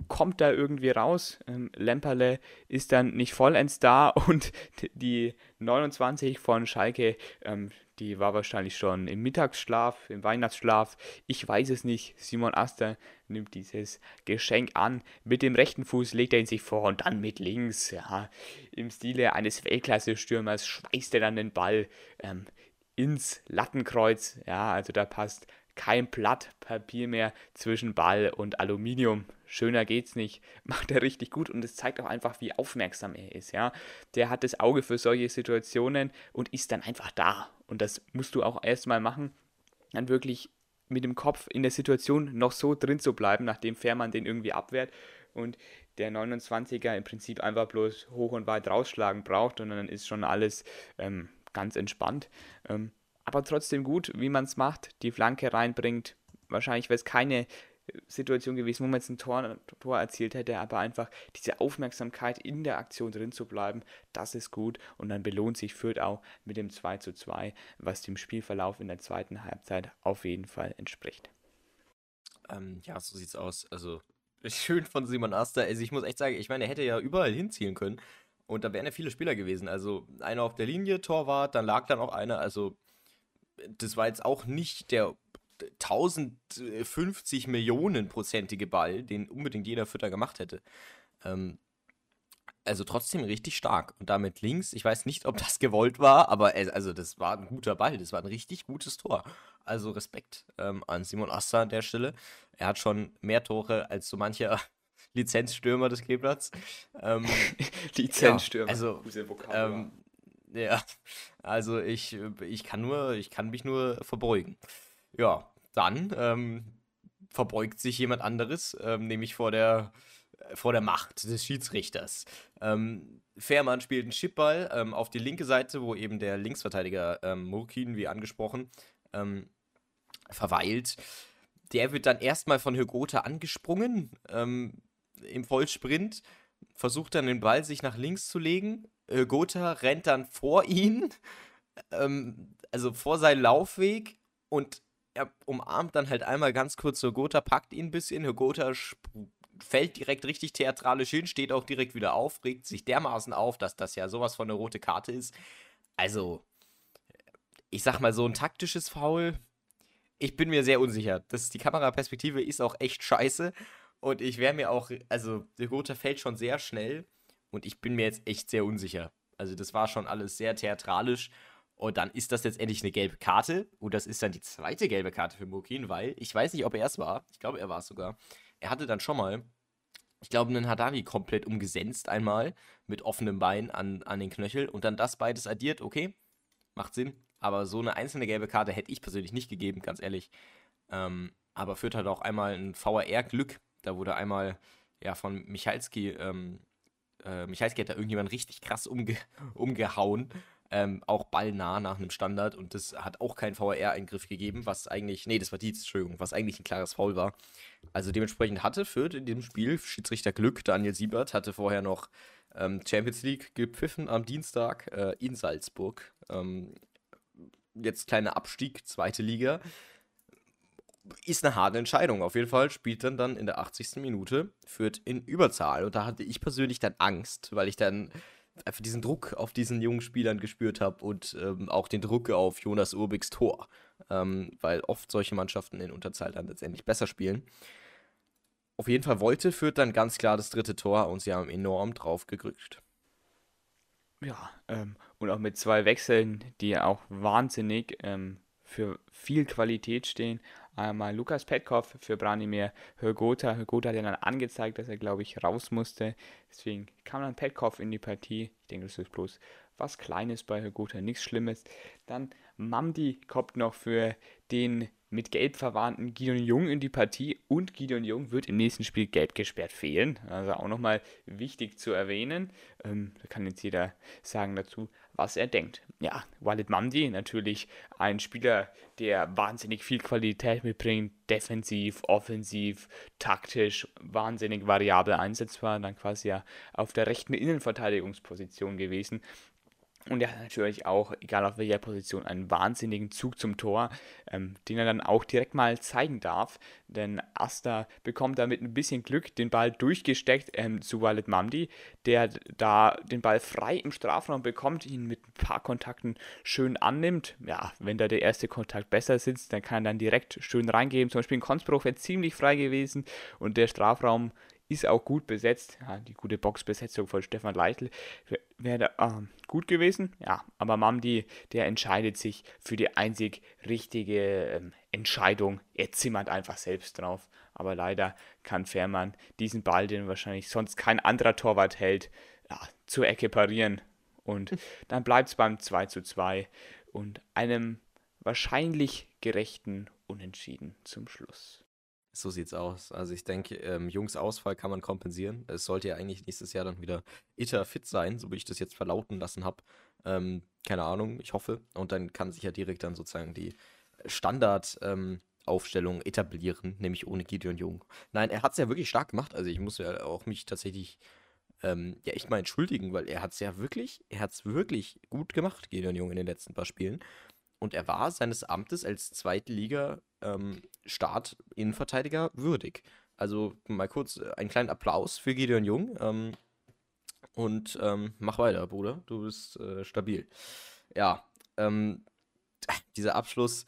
kommt da irgendwie raus. Ähm, Lemperle ist dann nicht vollends da und die 29 von Schalke, ähm, die war wahrscheinlich schon im Mittagsschlaf, im Weihnachtsschlaf. Ich weiß es nicht. Simon Aster nimmt dieses Geschenk an. Mit dem rechten Fuß legt er ihn sich vor und dann mit links. Ja, Im Stile eines Weltklasse-Stürmers schweißt er dann den Ball ähm, ins Lattenkreuz. Ja, also da passt kein Blatt Papier mehr zwischen Ball und Aluminium. Schöner geht's nicht. Macht er richtig gut und es zeigt auch einfach, wie aufmerksam er ist. Ja, der hat das Auge für solche Situationen und ist dann einfach da. Und das musst du auch erstmal machen, dann wirklich mit dem Kopf in der Situation noch so drin zu bleiben, nachdem Fährmann den irgendwie abwehrt und der 29er im Prinzip einfach bloß hoch und weit rausschlagen braucht und dann ist schon alles ähm, ganz entspannt. Ähm, aber trotzdem gut, wie man es macht, die Flanke reinbringt. Wahrscheinlich wäre es keine äh, Situation gewesen, wo man jetzt ein Tor, Tor erzielt hätte, aber einfach diese Aufmerksamkeit in der Aktion drin zu bleiben, das ist gut und dann belohnt sich Fürth auch mit dem 2 zu 2, was dem Spielverlauf in der zweiten Halbzeit auf jeden Fall entspricht. Ähm, ja, so sieht's aus. Also schön von Simon Aster. Also ich muss echt sagen, ich meine, er hätte ja überall hinzielen können und da wären ja viele Spieler gewesen. Also einer auf der Linie, Torwart, dann lag da noch einer, also das war jetzt auch nicht der 1050 Millionen prozentige Ball, den unbedingt jeder Fütter gemacht hätte. Ähm, also trotzdem richtig stark. Und damit links, ich weiß nicht, ob das gewollt war, aber also das war ein guter Ball, das war ein richtig gutes Tor. Also Respekt ähm, an Simon Asta an der Stelle. Er hat schon mehr Tore als so mancher Lizenzstürmer des Kleeblatts. Ähm, Lizenzstürmer. Ja, also ähm, Ja, also ich, ich kann nur, ich kann mich nur verbeugen. Ja, dann ähm, verbeugt sich jemand anderes, ähm, nämlich vor der, vor der Macht des Schiedsrichters. Ähm, Fährmann spielt einen Chipball ähm, auf die linke Seite, wo eben der Linksverteidiger ähm, Murkin, wie angesprochen, ähm, verweilt. Der wird dann erstmal von Hygota angesprungen ähm, im Vollsprint, versucht dann den Ball sich nach links zu legen. Hygota rennt dann vor ihn, ähm, also vor seinen Laufweg und er umarmt dann halt einmal ganz kurz Hygota, packt ihn ein bisschen. Hygota fällt direkt richtig theatralisch hin, steht auch direkt wieder auf, regt sich dermaßen auf, dass das ja sowas von eine rote Karte ist. Also, ich sag mal, so ein taktisches Foul, ich bin mir sehr unsicher. Das, die Kameraperspektive ist auch echt scheiße. Und ich wäre mir auch, also, der Gotha fällt schon sehr schnell. Und ich bin mir jetzt echt sehr unsicher. Also, das war schon alles sehr theatralisch. Und dann ist das letztendlich eine gelbe Karte. Und das ist dann die zweite gelbe Karte für Mokin, weil ich weiß nicht, ob er es war. Ich glaube, er war es sogar. Er hatte dann schon mal, ich glaube, einen Hadavi komplett umgesenzt einmal mit offenem Bein an, an den Knöchel. Und dann das beides addiert, okay, macht Sinn. Aber so eine einzelne gelbe Karte hätte ich persönlich nicht gegeben, ganz ehrlich. Ähm, aber führt halt auch einmal ein VAR-Glück. Da wurde einmal ja, von Michalski, ähm, äh, Michalski hat da irgendjemand richtig krass umge umgehauen. Ähm, auch ballnah nach einem Standard und das hat auch keinen VAR-Eingriff gegeben, was eigentlich, nee, das war Dietz, Entschuldigung, was eigentlich ein klares Foul war. Also dementsprechend hatte Fürth in dem Spiel Schiedsrichter Glück, Daniel Siebert hatte vorher noch ähm, Champions League gepfiffen am Dienstag äh, in Salzburg. Ähm, jetzt kleiner Abstieg, zweite Liga. Ist eine harte Entscheidung. Auf jeden Fall spielt dann dann in der 80. Minute, führt in Überzahl. Und da hatte ich persönlich dann Angst, weil ich dann einfach diesen Druck auf diesen jungen Spielern gespürt habe und ähm, auch den Druck auf Jonas Urbigs Tor. Ähm, weil oft solche Mannschaften in Unterzahl dann letztendlich besser spielen. Auf jeden Fall wollte führt dann ganz klar das dritte Tor und sie haben enorm drauf gegrückt. Ja, ähm, und auch mit zwei Wechseln, die auch wahnsinnig ähm, für viel Qualität stehen. Einmal Lukas Petkov für Branimir Högota. Högota hat ja dann angezeigt, dass er, glaube ich, raus musste. Deswegen kam dann Petkov in die Partie. Ich denke, das ist bloß was Kleines bei Högota, nichts Schlimmes. Dann Mamdi kommt noch für den mit Gelb verwarnten Gideon Jung in die Partie und Gideon Jung wird im nächsten Spiel gelb gesperrt fehlen. Also auch nochmal wichtig zu erwähnen. Ähm, da kann jetzt jeder sagen dazu, was er denkt. Ja, Walid Mamdi natürlich ein Spieler, der wahnsinnig viel Qualität mitbringt, defensiv, offensiv, taktisch, wahnsinnig variabel einsetzbar, dann quasi ja auf der rechten Innenverteidigungsposition gewesen. Und er hat natürlich auch, egal auf welcher Position, einen wahnsinnigen Zug zum Tor, ähm, den er dann auch direkt mal zeigen darf. Denn Asta bekommt da mit ein bisschen Glück den Ball durchgesteckt ähm, zu Walid Mamdi, der da den Ball frei im Strafraum bekommt, ihn mit ein paar Kontakten schön annimmt. Ja, wenn da der erste Kontakt besser sitzt, dann kann er dann direkt schön reingeben. Zum Beispiel ein Konzbruch wäre ziemlich frei gewesen und der Strafraum ist auch gut besetzt. Ja, die gute Boxbesetzung von Stefan Leitl wäre äh, gut gewesen. Ja, aber Mamdi, der entscheidet sich für die einzig richtige ähm, Entscheidung. Er zimmert einfach selbst drauf. Aber leider kann Fährmann diesen Ball, den wahrscheinlich sonst kein anderer Torwart hält, ja, zur Ecke parieren. Und dann bleibt es beim 2 zu 2 und einem wahrscheinlich gerechten Unentschieden zum Schluss. So sieht's aus. Also ich denke, ähm, Jungs Ausfall kann man kompensieren. Es sollte ja eigentlich nächstes Jahr dann wieder Itter fit sein, so wie ich das jetzt verlauten lassen habe. Ähm, keine Ahnung, ich hoffe. Und dann kann sich ja direkt dann sozusagen die Standardaufstellung ähm, etablieren, nämlich ohne Gideon Jung. Nein, er hat es ja wirklich stark gemacht. Also ich muss ja auch mich tatsächlich ähm, ja echt mal entschuldigen, weil er hat es ja wirklich, er hat es wirklich gut gemacht, Gideon Jung, in den letzten paar Spielen. Und er war seines Amtes als Zweitliga-Start-Innenverteidiger ähm, würdig. Also mal kurz äh, einen kleinen Applaus für Gideon Jung. Ähm, und ähm, mach weiter, Bruder. Du bist äh, stabil. Ja, ähm, dieser Abschluss.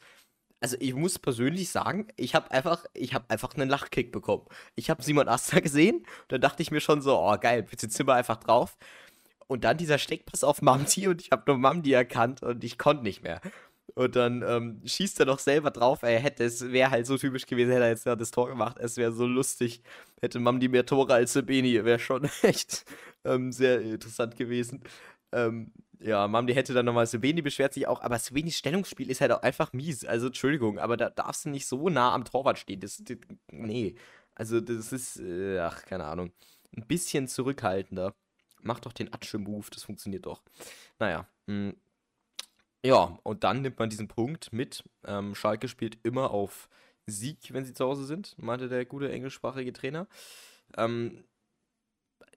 Also ich muss persönlich sagen, ich habe einfach, ich habe einfach einen Lachkick bekommen. Ich habe Simon Asta gesehen, da dachte ich mir schon so, oh geil, bitte Zimmer einfach drauf. Und dann dieser Steckpass auf Mamdi und ich habe nur Mamdi erkannt und ich konnte nicht mehr. Und dann ähm, schießt er doch selber drauf. Er hätte, es wäre halt so typisch gewesen, hätte er jetzt ja das Tor gemacht. Es wäre so lustig. Hätte Mamdi mehr Tore als Beni, wäre schon echt ähm, sehr interessant gewesen. Ähm, ja, Mamdi hätte dann nochmal, Sveni beschwert sich auch, aber Svenis Stellungsspiel ist halt auch einfach mies. Also, Entschuldigung, aber da darfst du nicht so nah am Torwart stehen. Das, das nee. Also, das ist, äh, ach, keine Ahnung. Ein bisschen zurückhaltender. Mach doch den Atsche-Move, das funktioniert doch. Naja, mh. Ja, und dann nimmt man diesen Punkt mit. Ähm, Schalke spielt immer auf Sieg, wenn sie zu Hause sind, meinte der gute englischsprachige Trainer. Ähm,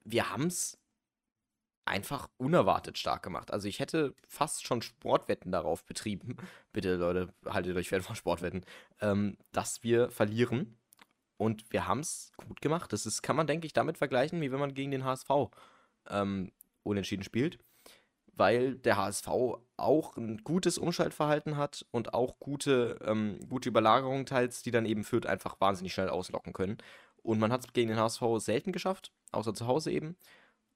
wir haben es einfach unerwartet stark gemacht. Also ich hätte fast schon Sportwetten darauf betrieben. Bitte Leute, haltet euch fern von Sportwetten, ähm, dass wir verlieren. Und wir haben es gut gemacht. Das ist, kann man, denke ich, damit vergleichen, wie wenn man gegen den HSV ähm, unentschieden spielt. Weil der HSV auch ein gutes Umschaltverhalten hat und auch gute, ähm, gute Überlagerungen teils, die dann eben Fürth einfach wahnsinnig schnell auslocken können. Und man hat es gegen den HSV selten geschafft, außer zu Hause eben.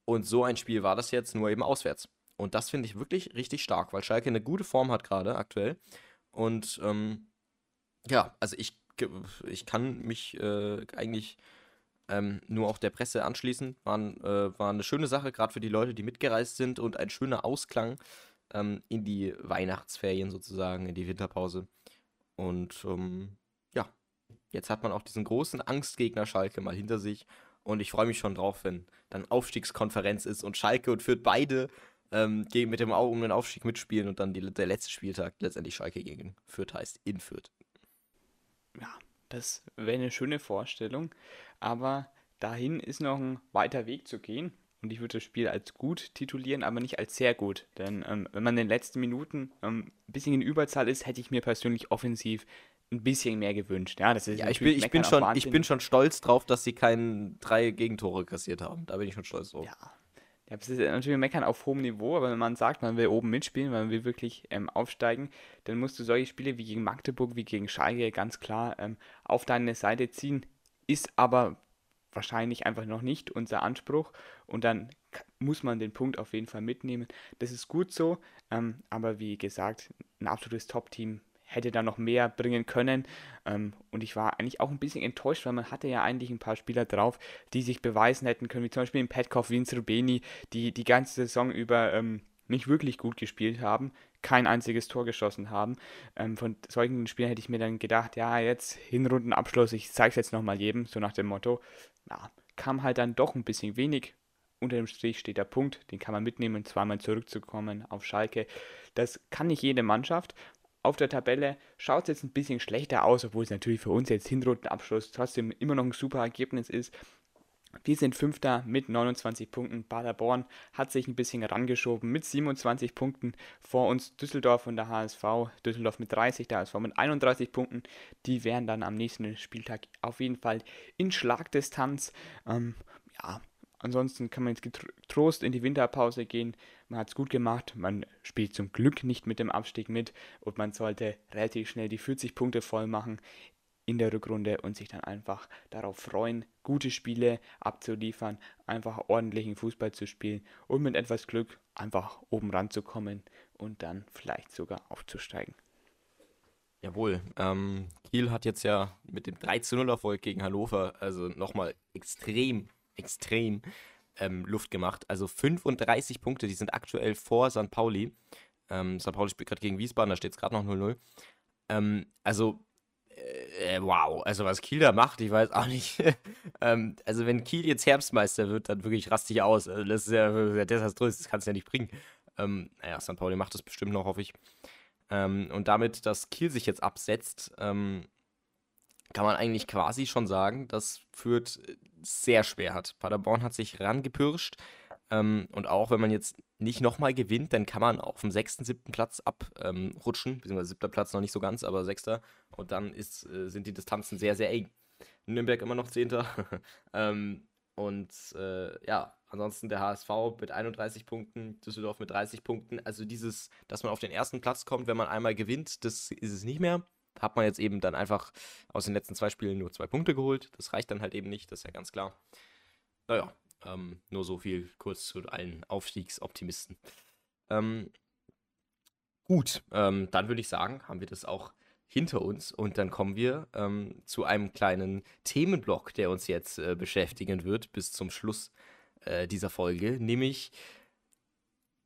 Und so ein Spiel war das jetzt nur eben auswärts. Und das finde ich wirklich richtig stark, weil Schalke eine gute Form hat gerade aktuell. Und ähm, ja, also ich, ich kann mich äh, eigentlich ähm, nur auch der Presse anschließen. War, äh, war eine schöne Sache, gerade für die Leute, die mitgereist sind und ein schöner Ausklang ähm, in die Weihnachtsferien sozusagen, in die Winterpause. Und ähm, ja, jetzt hat man auch diesen großen Angstgegner Schalke mal hinter sich und ich freue mich schon drauf, wenn dann Aufstiegskonferenz ist und Schalke und Fürth beide ähm, gegen, mit dem um den Aufstieg mitspielen und dann die, der letzte Spieltag letztendlich Schalke gegen Fürth heißt, in Fürth. Ja, das wäre eine schöne Vorstellung, aber dahin ist noch ein weiter Weg zu gehen. Und ich würde das Spiel als gut titulieren, aber nicht als sehr gut. Denn ähm, wenn man in den letzten Minuten ähm, ein bisschen in Überzahl ist, hätte ich mir persönlich offensiv ein bisschen mehr gewünscht. Ja, das ist ja ich, bin, ich, bin schon, ich bin schon stolz drauf, dass sie keinen drei Gegentore kassiert haben. Da bin ich schon stolz drauf. Ja. Ja, das ist natürlich meckern auf hohem Niveau, aber wenn man sagt, man will oben mitspielen, man will wirklich ähm, aufsteigen, dann musst du solche Spiele wie gegen Magdeburg, wie gegen Schalke ganz klar ähm, auf deine Seite ziehen. Ist aber wahrscheinlich einfach noch nicht unser Anspruch und dann muss man den Punkt auf jeden Fall mitnehmen. Das ist gut so, ähm, aber wie gesagt, ein absolutes Top-Team hätte da noch mehr bringen können. Ähm, und ich war eigentlich auch ein bisschen enttäuscht, weil man hatte ja eigentlich ein paar Spieler drauf, die sich beweisen hätten können, wie zum Beispiel in Petkoff, Vince Rubeni, die die ganze Saison über ähm, nicht wirklich gut gespielt haben, kein einziges Tor geschossen haben. Ähm, von solchen Spielern hätte ich mir dann gedacht, ja, jetzt Hinrundenabschluss, ich zeige es jetzt nochmal jedem, so nach dem Motto. Ja, kam halt dann doch ein bisschen wenig. Unter dem Strich steht der Punkt, den kann man mitnehmen, zweimal zurückzukommen auf Schalke. Das kann nicht jede Mannschaft auf der Tabelle schaut es jetzt ein bisschen schlechter aus, obwohl es natürlich für uns jetzt Hinrundenabschluss trotzdem immer noch ein super Ergebnis ist. Wir sind Fünfter mit 29 Punkten. Paderborn hat sich ein bisschen rangeschoben mit 27 Punkten. Vor uns Düsseldorf und der HSV. Düsseldorf mit 30, der HSV mit 31 Punkten. Die wären dann am nächsten Spieltag auf jeden Fall in Schlagdistanz. Ähm, ja, Ansonsten kann man jetzt getrost in die Winterpause gehen. Man hat es gut gemacht. Man spielt zum Glück nicht mit dem Abstieg mit und man sollte relativ schnell die 40 Punkte voll machen in der Rückrunde und sich dann einfach darauf freuen, gute Spiele abzuliefern, einfach ordentlichen Fußball zu spielen und mit etwas Glück einfach oben ranzukommen und dann vielleicht sogar aufzusteigen. Jawohl, ähm, Kiel hat jetzt ja mit dem 3 0 Erfolg gegen Hannover also nochmal extrem extrem ähm, Luft gemacht. Also 35 Punkte, die sind aktuell vor St. Pauli. Ähm, St. Pauli spielt gerade gegen Wiesbaden, da steht es gerade noch 0-0. Ähm, also, äh, wow, also was Kiel da macht, ich weiß auch nicht. ähm, also, wenn Kiel jetzt Herbstmeister wird, dann wirklich rastig aus. Also, das ist ja desaströs, das kannst du ja nicht bringen. Ähm, naja, St. Pauli macht das bestimmt noch, hoffe ich. Ähm, und damit, dass Kiel sich jetzt absetzt, ähm, kann man eigentlich quasi schon sagen, dass Fürth sehr schwer hat. Paderborn hat sich rangepirscht. Ähm, und auch wenn man jetzt nicht nochmal gewinnt, dann kann man auf dem sechsten, siebten Platz abrutschen, ähm, beziehungsweise siebter Platz noch nicht so ganz, aber sechster. Und dann ist, äh, sind die Distanzen sehr, sehr eng. Nürnberg immer noch zehnter. ähm, und äh, ja, ansonsten der HSV mit 31 Punkten, Düsseldorf mit 30 Punkten. Also dieses, dass man auf den ersten Platz kommt, wenn man einmal gewinnt, das ist es nicht mehr hat man jetzt eben dann einfach aus den letzten zwei Spielen nur zwei Punkte geholt. Das reicht dann halt eben nicht, das ist ja ganz klar. Naja, ähm, nur so viel kurz zu allen Aufstiegsoptimisten. Ähm, gut, ähm, dann würde ich sagen, haben wir das auch hinter uns und dann kommen wir ähm, zu einem kleinen Themenblock, der uns jetzt äh, beschäftigen wird bis zum Schluss äh, dieser Folge, nämlich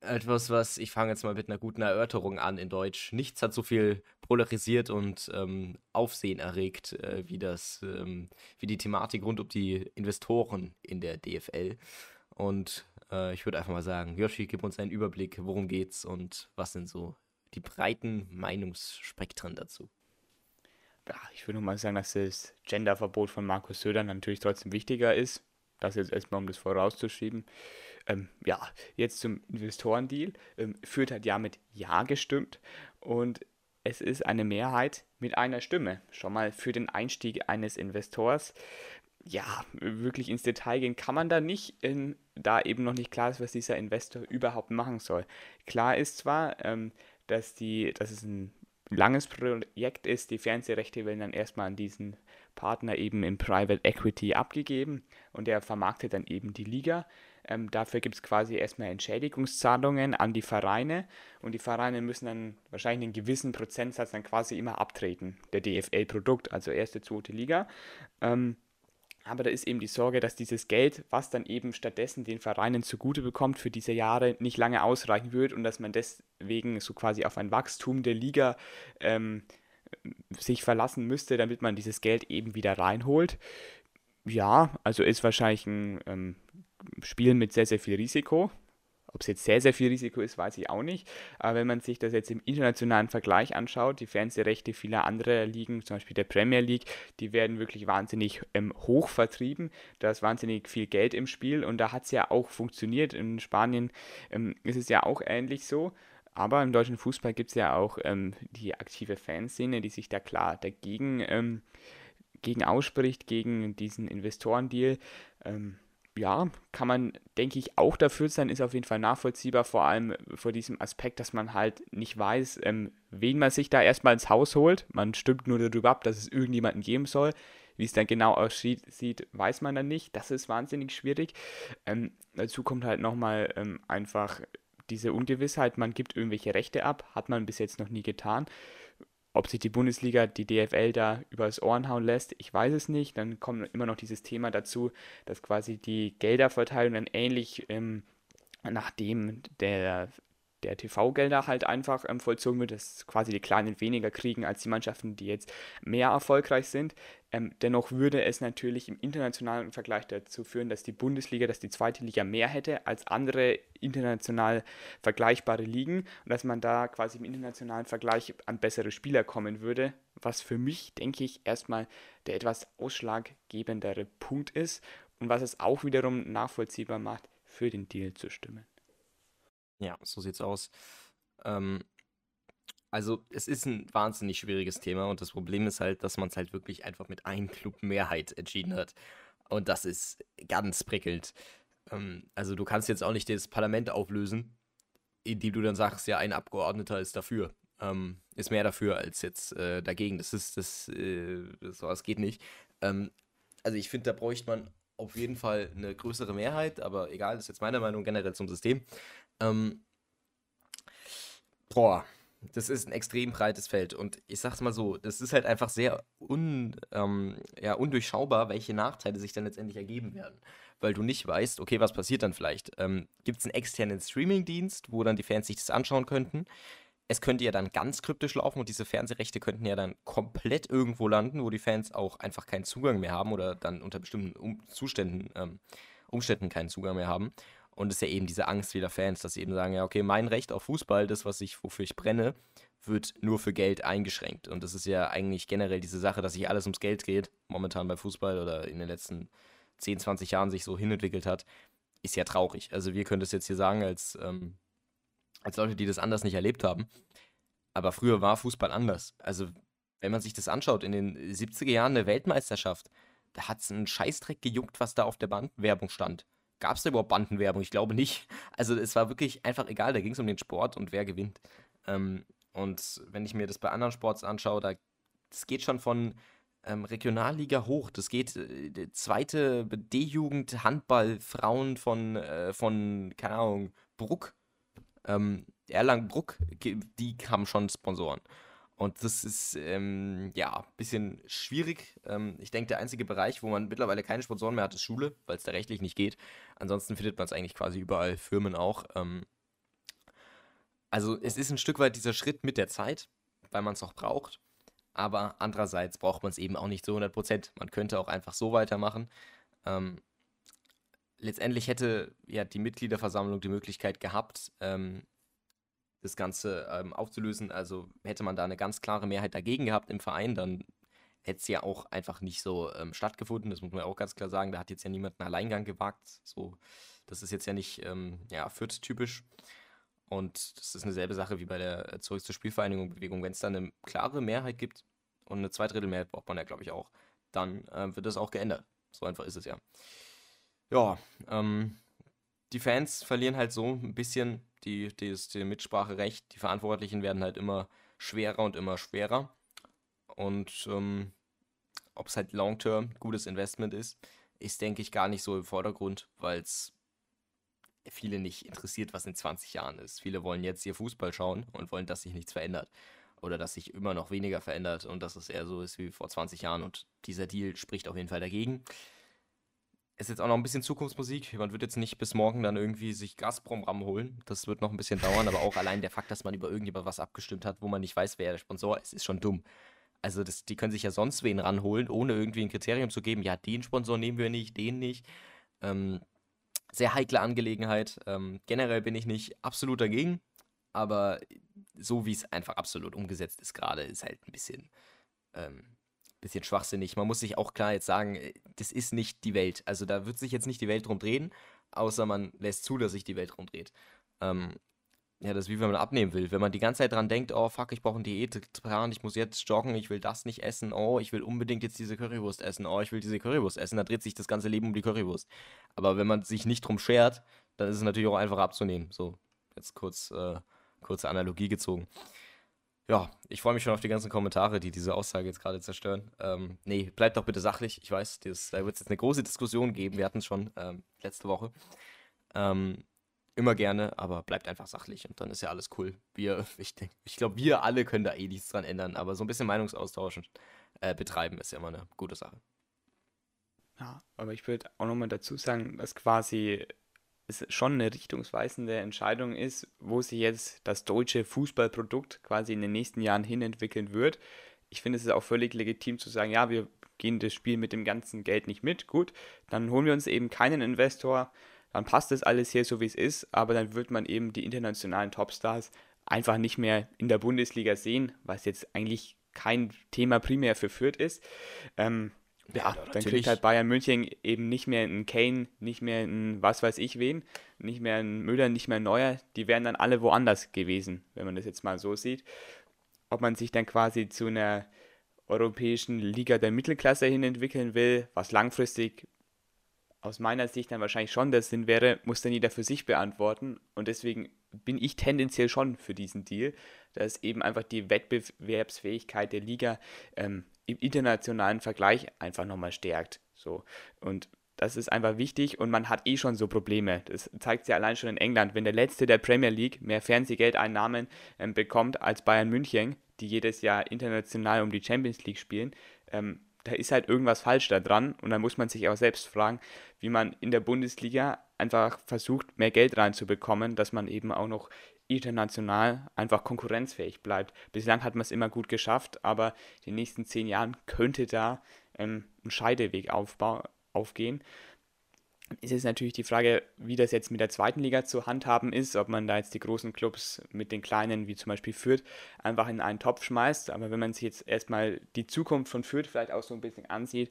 etwas, was ich fange jetzt mal mit einer guten Erörterung an in Deutsch. Nichts hat so viel polarisiert und ähm, Aufsehen erregt, äh, wie das, ähm, wie die Thematik rund um die Investoren in der DFL. Und äh, ich würde einfach mal sagen, Yoshi, gib uns einen Überblick, worum geht's und was sind so die breiten Meinungsspektren dazu. Ich würde nur mal sagen, dass das Genderverbot von Markus Söder natürlich trotzdem wichtiger ist. Das jetzt erstmal, um das vorauszuschieben. Ähm, ja, jetzt zum Investorendeal. Ähm, Fürth hat ja mit Ja gestimmt und es ist eine Mehrheit mit einer Stimme. Schon mal für den Einstieg eines Investors. Ja, wirklich ins Detail gehen kann man da nicht, ähm, da eben noch nicht klar ist, was dieser Investor überhaupt machen soll. Klar ist zwar, ähm, dass, die, dass es ein langes Projekt ist, die Fernsehrechte werden dann erstmal an diesen Partner eben in Private Equity abgegeben und der vermarktet dann eben die Liga. Ähm, dafür gibt es quasi erstmal Entschädigungszahlungen an die Vereine und die Vereine müssen dann wahrscheinlich einen gewissen Prozentsatz dann quasi immer abtreten, der DFL-Produkt, also erste, zweite Liga. Ähm, aber da ist eben die Sorge, dass dieses Geld, was dann eben stattdessen den Vereinen zugute bekommt, für diese Jahre nicht lange ausreichen wird und dass man deswegen so quasi auf ein Wachstum der Liga ähm, sich verlassen müsste, damit man dieses Geld eben wieder reinholt. Ja, also ist wahrscheinlich ein ähm, Spiel mit sehr, sehr viel Risiko. Ob es jetzt sehr, sehr viel Risiko ist, weiß ich auch nicht. Aber wenn man sich das jetzt im internationalen Vergleich anschaut, die Fernsehrechte vieler anderer Ligen, zum Beispiel der Premier League, die werden wirklich wahnsinnig ähm, hoch vertrieben. Da ist wahnsinnig viel Geld im Spiel und da hat es ja auch funktioniert. In Spanien ähm, ist es ja auch ähnlich so. Aber im deutschen Fußball gibt es ja auch ähm, die aktive Fanszene, die sich da klar dagegen ähm, gegen ausspricht, gegen diesen Investorendeal. Ähm, ja, kann man, denke ich, auch dafür sein, ist auf jeden Fall nachvollziehbar, vor allem vor diesem Aspekt, dass man halt nicht weiß, ähm, wen man sich da erstmal ins Haus holt. Man stimmt nur darüber ab, dass es irgendjemanden geben soll. Wie es dann genau aussieht, weiß man dann nicht. Das ist wahnsinnig schwierig. Ähm, dazu kommt halt nochmal ähm, einfach diese Ungewissheit, man gibt irgendwelche Rechte ab, hat man bis jetzt noch nie getan. Ob sich die Bundesliga, die DFL da übers Ohren hauen lässt, ich weiß es nicht. Dann kommt immer noch dieses Thema dazu, dass quasi die Gelderverteilung dann ähnlich ähm, nachdem der der TV-Gelder halt einfach ähm, vollzogen wird, dass quasi die Kleinen weniger kriegen als die Mannschaften, die jetzt mehr erfolgreich sind. Ähm, dennoch würde es natürlich im internationalen Vergleich dazu führen, dass die Bundesliga, dass die zweite Liga mehr hätte als andere international vergleichbare Ligen und dass man da quasi im internationalen Vergleich an bessere Spieler kommen würde, was für mich, denke ich, erstmal der etwas ausschlaggebendere Punkt ist und was es auch wiederum nachvollziehbar macht, für den Deal zu stimmen. Ja, so sieht's aus. Ähm, also es ist ein wahnsinnig schwieriges Thema und das Problem ist halt, dass man es halt wirklich einfach mit einem Club Mehrheit entschieden hat. Und das ist ganz prickelnd. Ähm, also du kannst jetzt auch nicht das Parlament auflösen, indem du dann sagst, ja, ein Abgeordneter ist dafür. Ähm, ist mehr dafür als jetzt äh, dagegen. Das ist, das, äh, sowas geht nicht. Ähm, also ich finde, da bräuchte man auf jeden Fall eine größere Mehrheit, aber egal, das ist jetzt meine Meinung generell zum System. Ähm, boah, das ist ein extrem breites Feld und ich sag's mal so, das ist halt einfach sehr un, ähm, ja, undurchschaubar, welche Nachteile sich dann letztendlich ergeben werden. Weil du nicht weißt, okay, was passiert dann vielleicht? Ähm, Gibt es einen externen Streaming-Dienst, wo dann die Fans sich das anschauen könnten? Es könnte ja dann ganz kryptisch laufen und diese Fernsehrechte könnten ja dann komplett irgendwo landen, wo die Fans auch einfach keinen Zugang mehr haben oder dann unter bestimmten um Zuständen, ähm, Umständen keinen Zugang mehr haben. Und es ist ja eben diese Angst vieler Fans, dass sie eben sagen, ja, okay, mein Recht auf Fußball, das, was ich, wofür ich brenne, wird nur für Geld eingeschränkt. Und das ist ja eigentlich generell diese Sache, dass sich alles ums Geld geht, momentan bei Fußball oder in den letzten 10, 20 Jahren sich so hinentwickelt hat, ist ja traurig. Also wir können das jetzt hier sagen als, ähm, als Leute, die das anders nicht erlebt haben. Aber früher war Fußball anders. Also wenn man sich das anschaut, in den 70er Jahren der Weltmeisterschaft, da hat es einen Scheißdreck gejuckt, was da auf der Bandenwerbung stand. Gab es da überhaupt Bandenwerbung? Ich glaube nicht. Also es war wirklich einfach egal, da ging es um den Sport und wer gewinnt. Ähm, und wenn ich mir das bei anderen Sports anschaue, da das geht schon von ähm, Regionalliga hoch. Das geht äh, zweite D-Jugend Handball Frauen von, äh, von, keine Ahnung, Bruck. Ähm, Erlangen-Bruck, die haben schon Sponsoren. Und das ist ähm, ja ein bisschen schwierig. Ähm, ich denke, der einzige Bereich, wo man mittlerweile keine Sponsoren mehr hat, ist Schule, weil es da rechtlich nicht geht. Ansonsten findet man es eigentlich quasi überall, Firmen auch. Ähm, Also es ist ein Stück weit dieser Schritt mit der Zeit, weil man es auch braucht. Aber andererseits braucht man es eben auch nicht zu 100 Prozent. Man könnte auch einfach so weitermachen. Ähm, letztendlich hätte ja die Mitgliederversammlung die Möglichkeit gehabt, ähm, das Ganze ähm, aufzulösen. Also hätte man da eine ganz klare Mehrheit dagegen gehabt im Verein, dann hätte es ja auch einfach nicht so ähm, stattgefunden. Das muss man auch ganz klar sagen. Da hat jetzt ja niemand einen Alleingang gewagt. So, das ist jetzt ja nicht ähm, ja, Fürth-typisch. Und das ist eine selbe Sache wie bei der äh, Zurück zur Spielvereinigung Bewegung. Wenn es da eine klare Mehrheit gibt und eine Zweidrittelmehrheit braucht man ja, glaube ich, auch, dann äh, wird das auch geändert. So einfach ist es ja. Ja, ähm, die Fans verlieren halt so ein bisschen die, die, die Mitspracherecht. Die Verantwortlichen werden halt immer schwerer und immer schwerer. Und ähm, ob es halt long-term gutes Investment ist, ist, denke ich, gar nicht so im Vordergrund, weil es viele nicht interessiert, was in 20 Jahren ist. Viele wollen jetzt hier Fußball schauen und wollen, dass sich nichts verändert. Oder dass sich immer noch weniger verändert und dass es eher so ist wie vor 20 Jahren. Und dieser Deal spricht auf jeden Fall dagegen ist jetzt auch noch ein bisschen Zukunftsmusik. Man wird jetzt nicht bis morgen dann irgendwie sich Gazprom RAM holen. Das wird noch ein bisschen dauern, aber auch allein der Fakt, dass man über irgendjemand was abgestimmt hat, wo man nicht weiß, wer der Sponsor ist, ist schon dumm. Also das, die können sich ja sonst wen ranholen, ohne irgendwie ein Kriterium zu geben. Ja, den Sponsor nehmen wir nicht, den nicht. Ähm, sehr heikle Angelegenheit. Ähm, generell bin ich nicht absolut dagegen, aber so wie es einfach absolut umgesetzt ist gerade, ist halt ein bisschen ähm, bisschen schwachsinnig. Man muss sich auch klar jetzt sagen, äh, das ist nicht die Welt. Also da wird sich jetzt nicht die Welt drum drehen, außer man lässt zu, dass sich die Welt drum dreht. Ähm, ja, das ist wie wenn man abnehmen will. Wenn man die ganze Zeit dran denkt, oh fuck, ich brauche einen Diätplan, ich muss jetzt joggen, ich will das nicht essen, oh, ich will unbedingt jetzt diese Currywurst essen, oh, ich will diese Currywurst essen, dann dreht sich das ganze Leben um die Currywurst. Aber wenn man sich nicht drum schert, dann ist es natürlich auch einfach abzunehmen. So, jetzt kurz, äh, kurze Analogie gezogen. Ja, ich freue mich schon auf die ganzen Kommentare, die diese Aussage jetzt gerade zerstören. Ähm, nee, bleibt doch bitte sachlich. Ich weiß, das, da wird es jetzt eine große Diskussion geben. Wir hatten es schon ähm, letzte Woche. Ähm, immer gerne, aber bleibt einfach sachlich und dann ist ja alles cool. Wir, ich ich glaube, wir alle können da eh nichts dran ändern, aber so ein bisschen Meinungsaustausch äh, betreiben ist ja immer eine gute Sache. Ja, aber ich würde auch nochmal dazu sagen, dass quasi es schon eine richtungsweisende Entscheidung ist, wo sich jetzt das deutsche Fußballprodukt quasi in den nächsten Jahren hin entwickeln wird. Ich finde, es ist auch völlig legitim zu sagen, ja, wir gehen das Spiel mit dem ganzen Geld nicht mit. Gut, dann holen wir uns eben keinen Investor, dann passt das alles hier so, wie es ist, aber dann wird man eben die internationalen Topstars einfach nicht mehr in der Bundesliga sehen, was jetzt eigentlich kein Thema primär für Fürth ist. Ähm, ja, ja dann kriegt halt Bayern München eben nicht mehr einen Kane, nicht mehr einen was weiß ich wen, nicht mehr einen Müller, nicht mehr einen Neuer. Die wären dann alle woanders gewesen, wenn man das jetzt mal so sieht. Ob man sich dann quasi zu einer europäischen Liga der Mittelklasse hin entwickeln will, was langfristig aus meiner Sicht dann wahrscheinlich schon der Sinn wäre, muss dann jeder für sich beantworten. Und deswegen bin ich tendenziell schon für diesen Deal, dass eben einfach die Wettbewerbsfähigkeit der Liga ähm, im internationalen Vergleich einfach nochmal stärkt. So. Und das ist einfach wichtig und man hat eh schon so Probleme. Das zeigt sich allein schon in England. Wenn der Letzte der Premier League mehr Fernsehgeldeinnahmen ähm, bekommt als Bayern München, die jedes Jahr international um die Champions League spielen, ähm, da ist halt irgendwas falsch da dran und dann muss man sich auch selbst fragen, wie man in der Bundesliga einfach versucht, mehr Geld reinzubekommen, dass man eben auch noch international einfach konkurrenzfähig bleibt. Bislang hat man es immer gut geschafft, aber in den nächsten zehn Jahren könnte da ähm, ein Scheideweg aufgehen. Es ist natürlich die Frage, wie das jetzt mit der zweiten Liga zu handhaben ist, ob man da jetzt die großen Clubs mit den kleinen, wie zum Beispiel Fürth, einfach in einen Topf schmeißt. Aber wenn man sich jetzt erstmal die Zukunft von Fürth vielleicht auch so ein bisschen ansieht,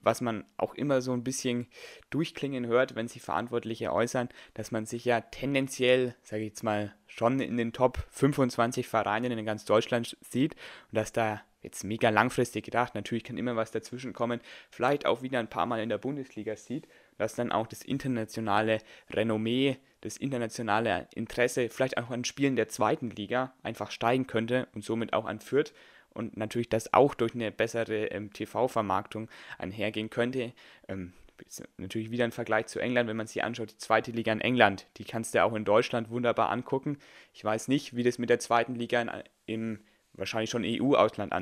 was man auch immer so ein bisschen durchklingen hört, wenn sich Verantwortliche äußern, dass man sich ja tendenziell, sage ich jetzt mal, schon in den Top 25 Vereinen in ganz Deutschland sieht und dass da jetzt mega langfristig gedacht, natürlich kann immer was dazwischen kommen, vielleicht auch wieder ein paar Mal in der Bundesliga sieht, dass dann auch das internationale Renommee, das internationale Interesse vielleicht auch an Spielen der zweiten Liga einfach steigen könnte und somit auch an Fürth und natürlich das auch durch eine bessere ähm, TV-Vermarktung einhergehen könnte. Ähm, natürlich wieder ein Vergleich zu England, wenn man sich anschaut, die zweite Liga in England, die kannst du auch in Deutschland wunderbar angucken. Ich weiß nicht, wie das mit der zweiten Liga in, im wahrscheinlich schon EU-Ausland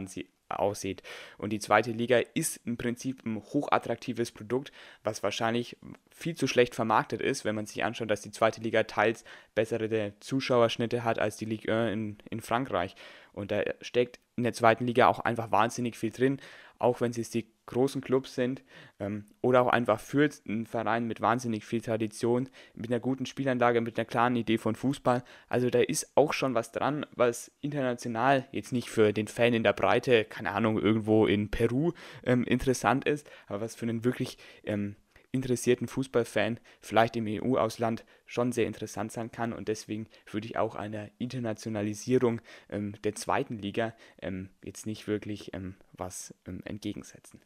aussieht. Und die zweite Liga ist im Prinzip ein hochattraktives Produkt, was wahrscheinlich viel zu schlecht vermarktet ist, wenn man sich anschaut, dass die zweite Liga teils bessere Zuschauerschnitte hat als die Ligue 1 in, in Frankreich. Und da steckt in der zweiten Liga auch einfach wahnsinnig viel drin, auch wenn es die großen Clubs sind ähm, oder auch einfach Fürth, ein Verein mit wahnsinnig viel Tradition, mit einer guten Spielanlage, mit einer klaren Idee von Fußball. Also da ist auch schon was dran, was international jetzt nicht für den Fan in der Breite, keine Ahnung, irgendwo in Peru ähm, interessant ist, aber was für einen wirklich ähm, interessierten Fußballfan vielleicht im EU-Ausland schon sehr interessant sein kann. Und deswegen würde ich auch einer Internationalisierung ähm, der zweiten Liga ähm, jetzt nicht wirklich ähm, was ähm, entgegensetzen.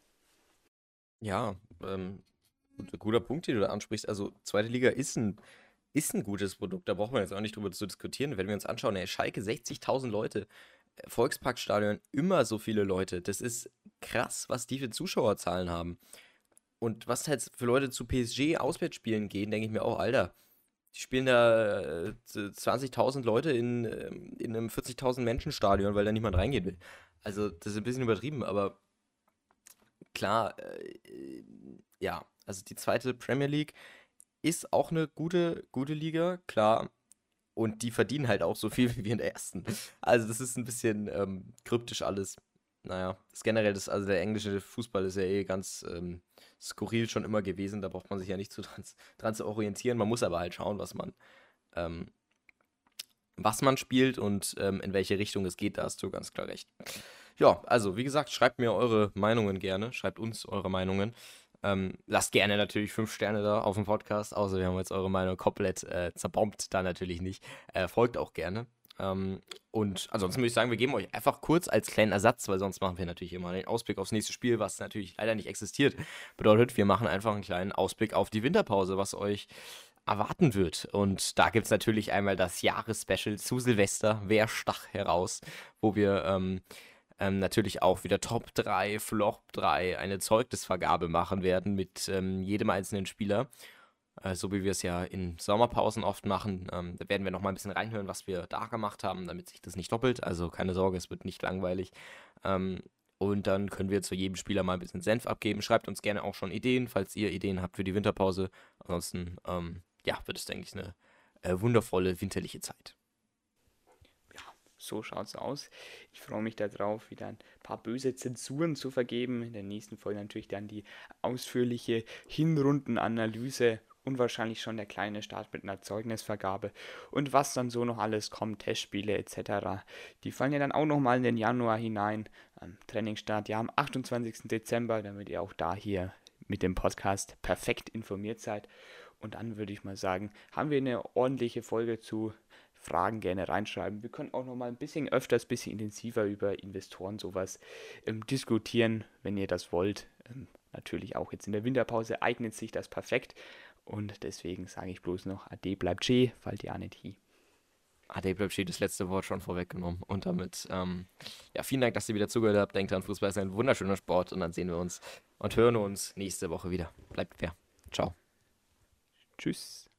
Ja, ähm, guter Punkt, den du da ansprichst. Also, zweite Liga ist ein, ist ein gutes Produkt. Da braucht man jetzt auch nicht drüber zu diskutieren. Wenn wir uns anschauen, ey, Schalke 60.000 Leute, äh, Volksparkstadion immer so viele Leute. Das ist krass, was die für Zuschauerzahlen haben. Und was halt für Leute zu PSG Auswärtsspielen gehen, denke ich mir auch, Alter, die spielen da äh, 20.000 Leute in, ähm, in einem 40.000 Menschen Stadion, weil da niemand reingehen will. Also das ist ein bisschen übertrieben, aber klar, äh, ja, also die zweite Premier League ist auch eine gute, gute Liga, klar. Und die verdienen halt auch so viel wie wir in der ersten. Also das ist ein bisschen ähm, kryptisch alles. Naja, das generell, das, also der englische Fußball ist ja eh ganz ähm, skurril schon immer gewesen. Da braucht man sich ja nicht zu dran, dran zu orientieren. Man muss aber halt schauen, was man, ähm, was man spielt und ähm, in welche Richtung es geht. Da hast du ganz klar recht. Ja, also wie gesagt, schreibt mir eure Meinungen gerne. Schreibt uns eure Meinungen. Ähm, lasst gerne natürlich fünf Sterne da auf dem Podcast, außer wir haben jetzt eure Meinung komplett äh, zerbombt, da natürlich nicht. Äh, folgt auch gerne. Ähm, und ansonsten würde ich sagen, wir geben euch einfach kurz als kleinen Ersatz, weil sonst machen wir natürlich immer den Ausblick aufs nächste Spiel, was natürlich leider nicht existiert. Bedeutet, wir machen einfach einen kleinen Ausblick auf die Winterpause, was euch erwarten wird. Und da gibt es natürlich einmal das Jahresspecial zu Silvester, Wer stach heraus, wo wir ähm, ähm, natürlich auch wieder Top 3, Flop 3, eine Zeugnisvergabe machen werden mit ähm, jedem einzelnen Spieler äh, so wie wir es ja in Sommerpausen oft machen. Ähm, da werden wir noch mal ein bisschen reinhören, was wir da gemacht haben, damit sich das nicht doppelt. Also keine Sorge, es wird nicht langweilig. Ähm, und dann können wir zu jedem Spieler mal ein bisschen Senf abgeben. Schreibt uns gerne auch schon Ideen, falls ihr Ideen habt für die Winterpause. Ansonsten, ähm, ja, wird es, denke ich, eine äh, wundervolle winterliche Zeit. Ja, so schaut's aus. Ich freue mich darauf, wieder ein paar böse Zensuren zu vergeben. In der nächsten Folge natürlich dann die ausführliche Hinrundenanalyse und wahrscheinlich schon der kleine Start mit einer Zeugnisvergabe und was dann so noch alles kommt, Testspiele etc. Die fallen ja dann auch nochmal in den Januar hinein. Ähm, Trainingsstart ja am 28. Dezember, damit ihr auch da hier mit dem Podcast perfekt informiert seid. Und dann würde ich mal sagen, haben wir eine ordentliche Folge zu Fragen gerne reinschreiben. Wir können auch noch mal ein bisschen öfters, ein bisschen intensiver über Investoren sowas ähm, diskutieren, wenn ihr das wollt. Ähm, natürlich auch jetzt in der Winterpause eignet sich das perfekt. Und deswegen sage ich bloß noch, Ade bleibt G, fallt ja nicht hi. Ade bleibt G, das letzte Wort schon vorweggenommen. Und damit, ähm, ja, vielen Dank, dass ihr wieder zugehört habt. Denkt an, Fußball ist ein wunderschöner Sport. Und dann sehen wir uns und hören uns nächste Woche wieder. Bleibt fair. Ciao. Tschüss.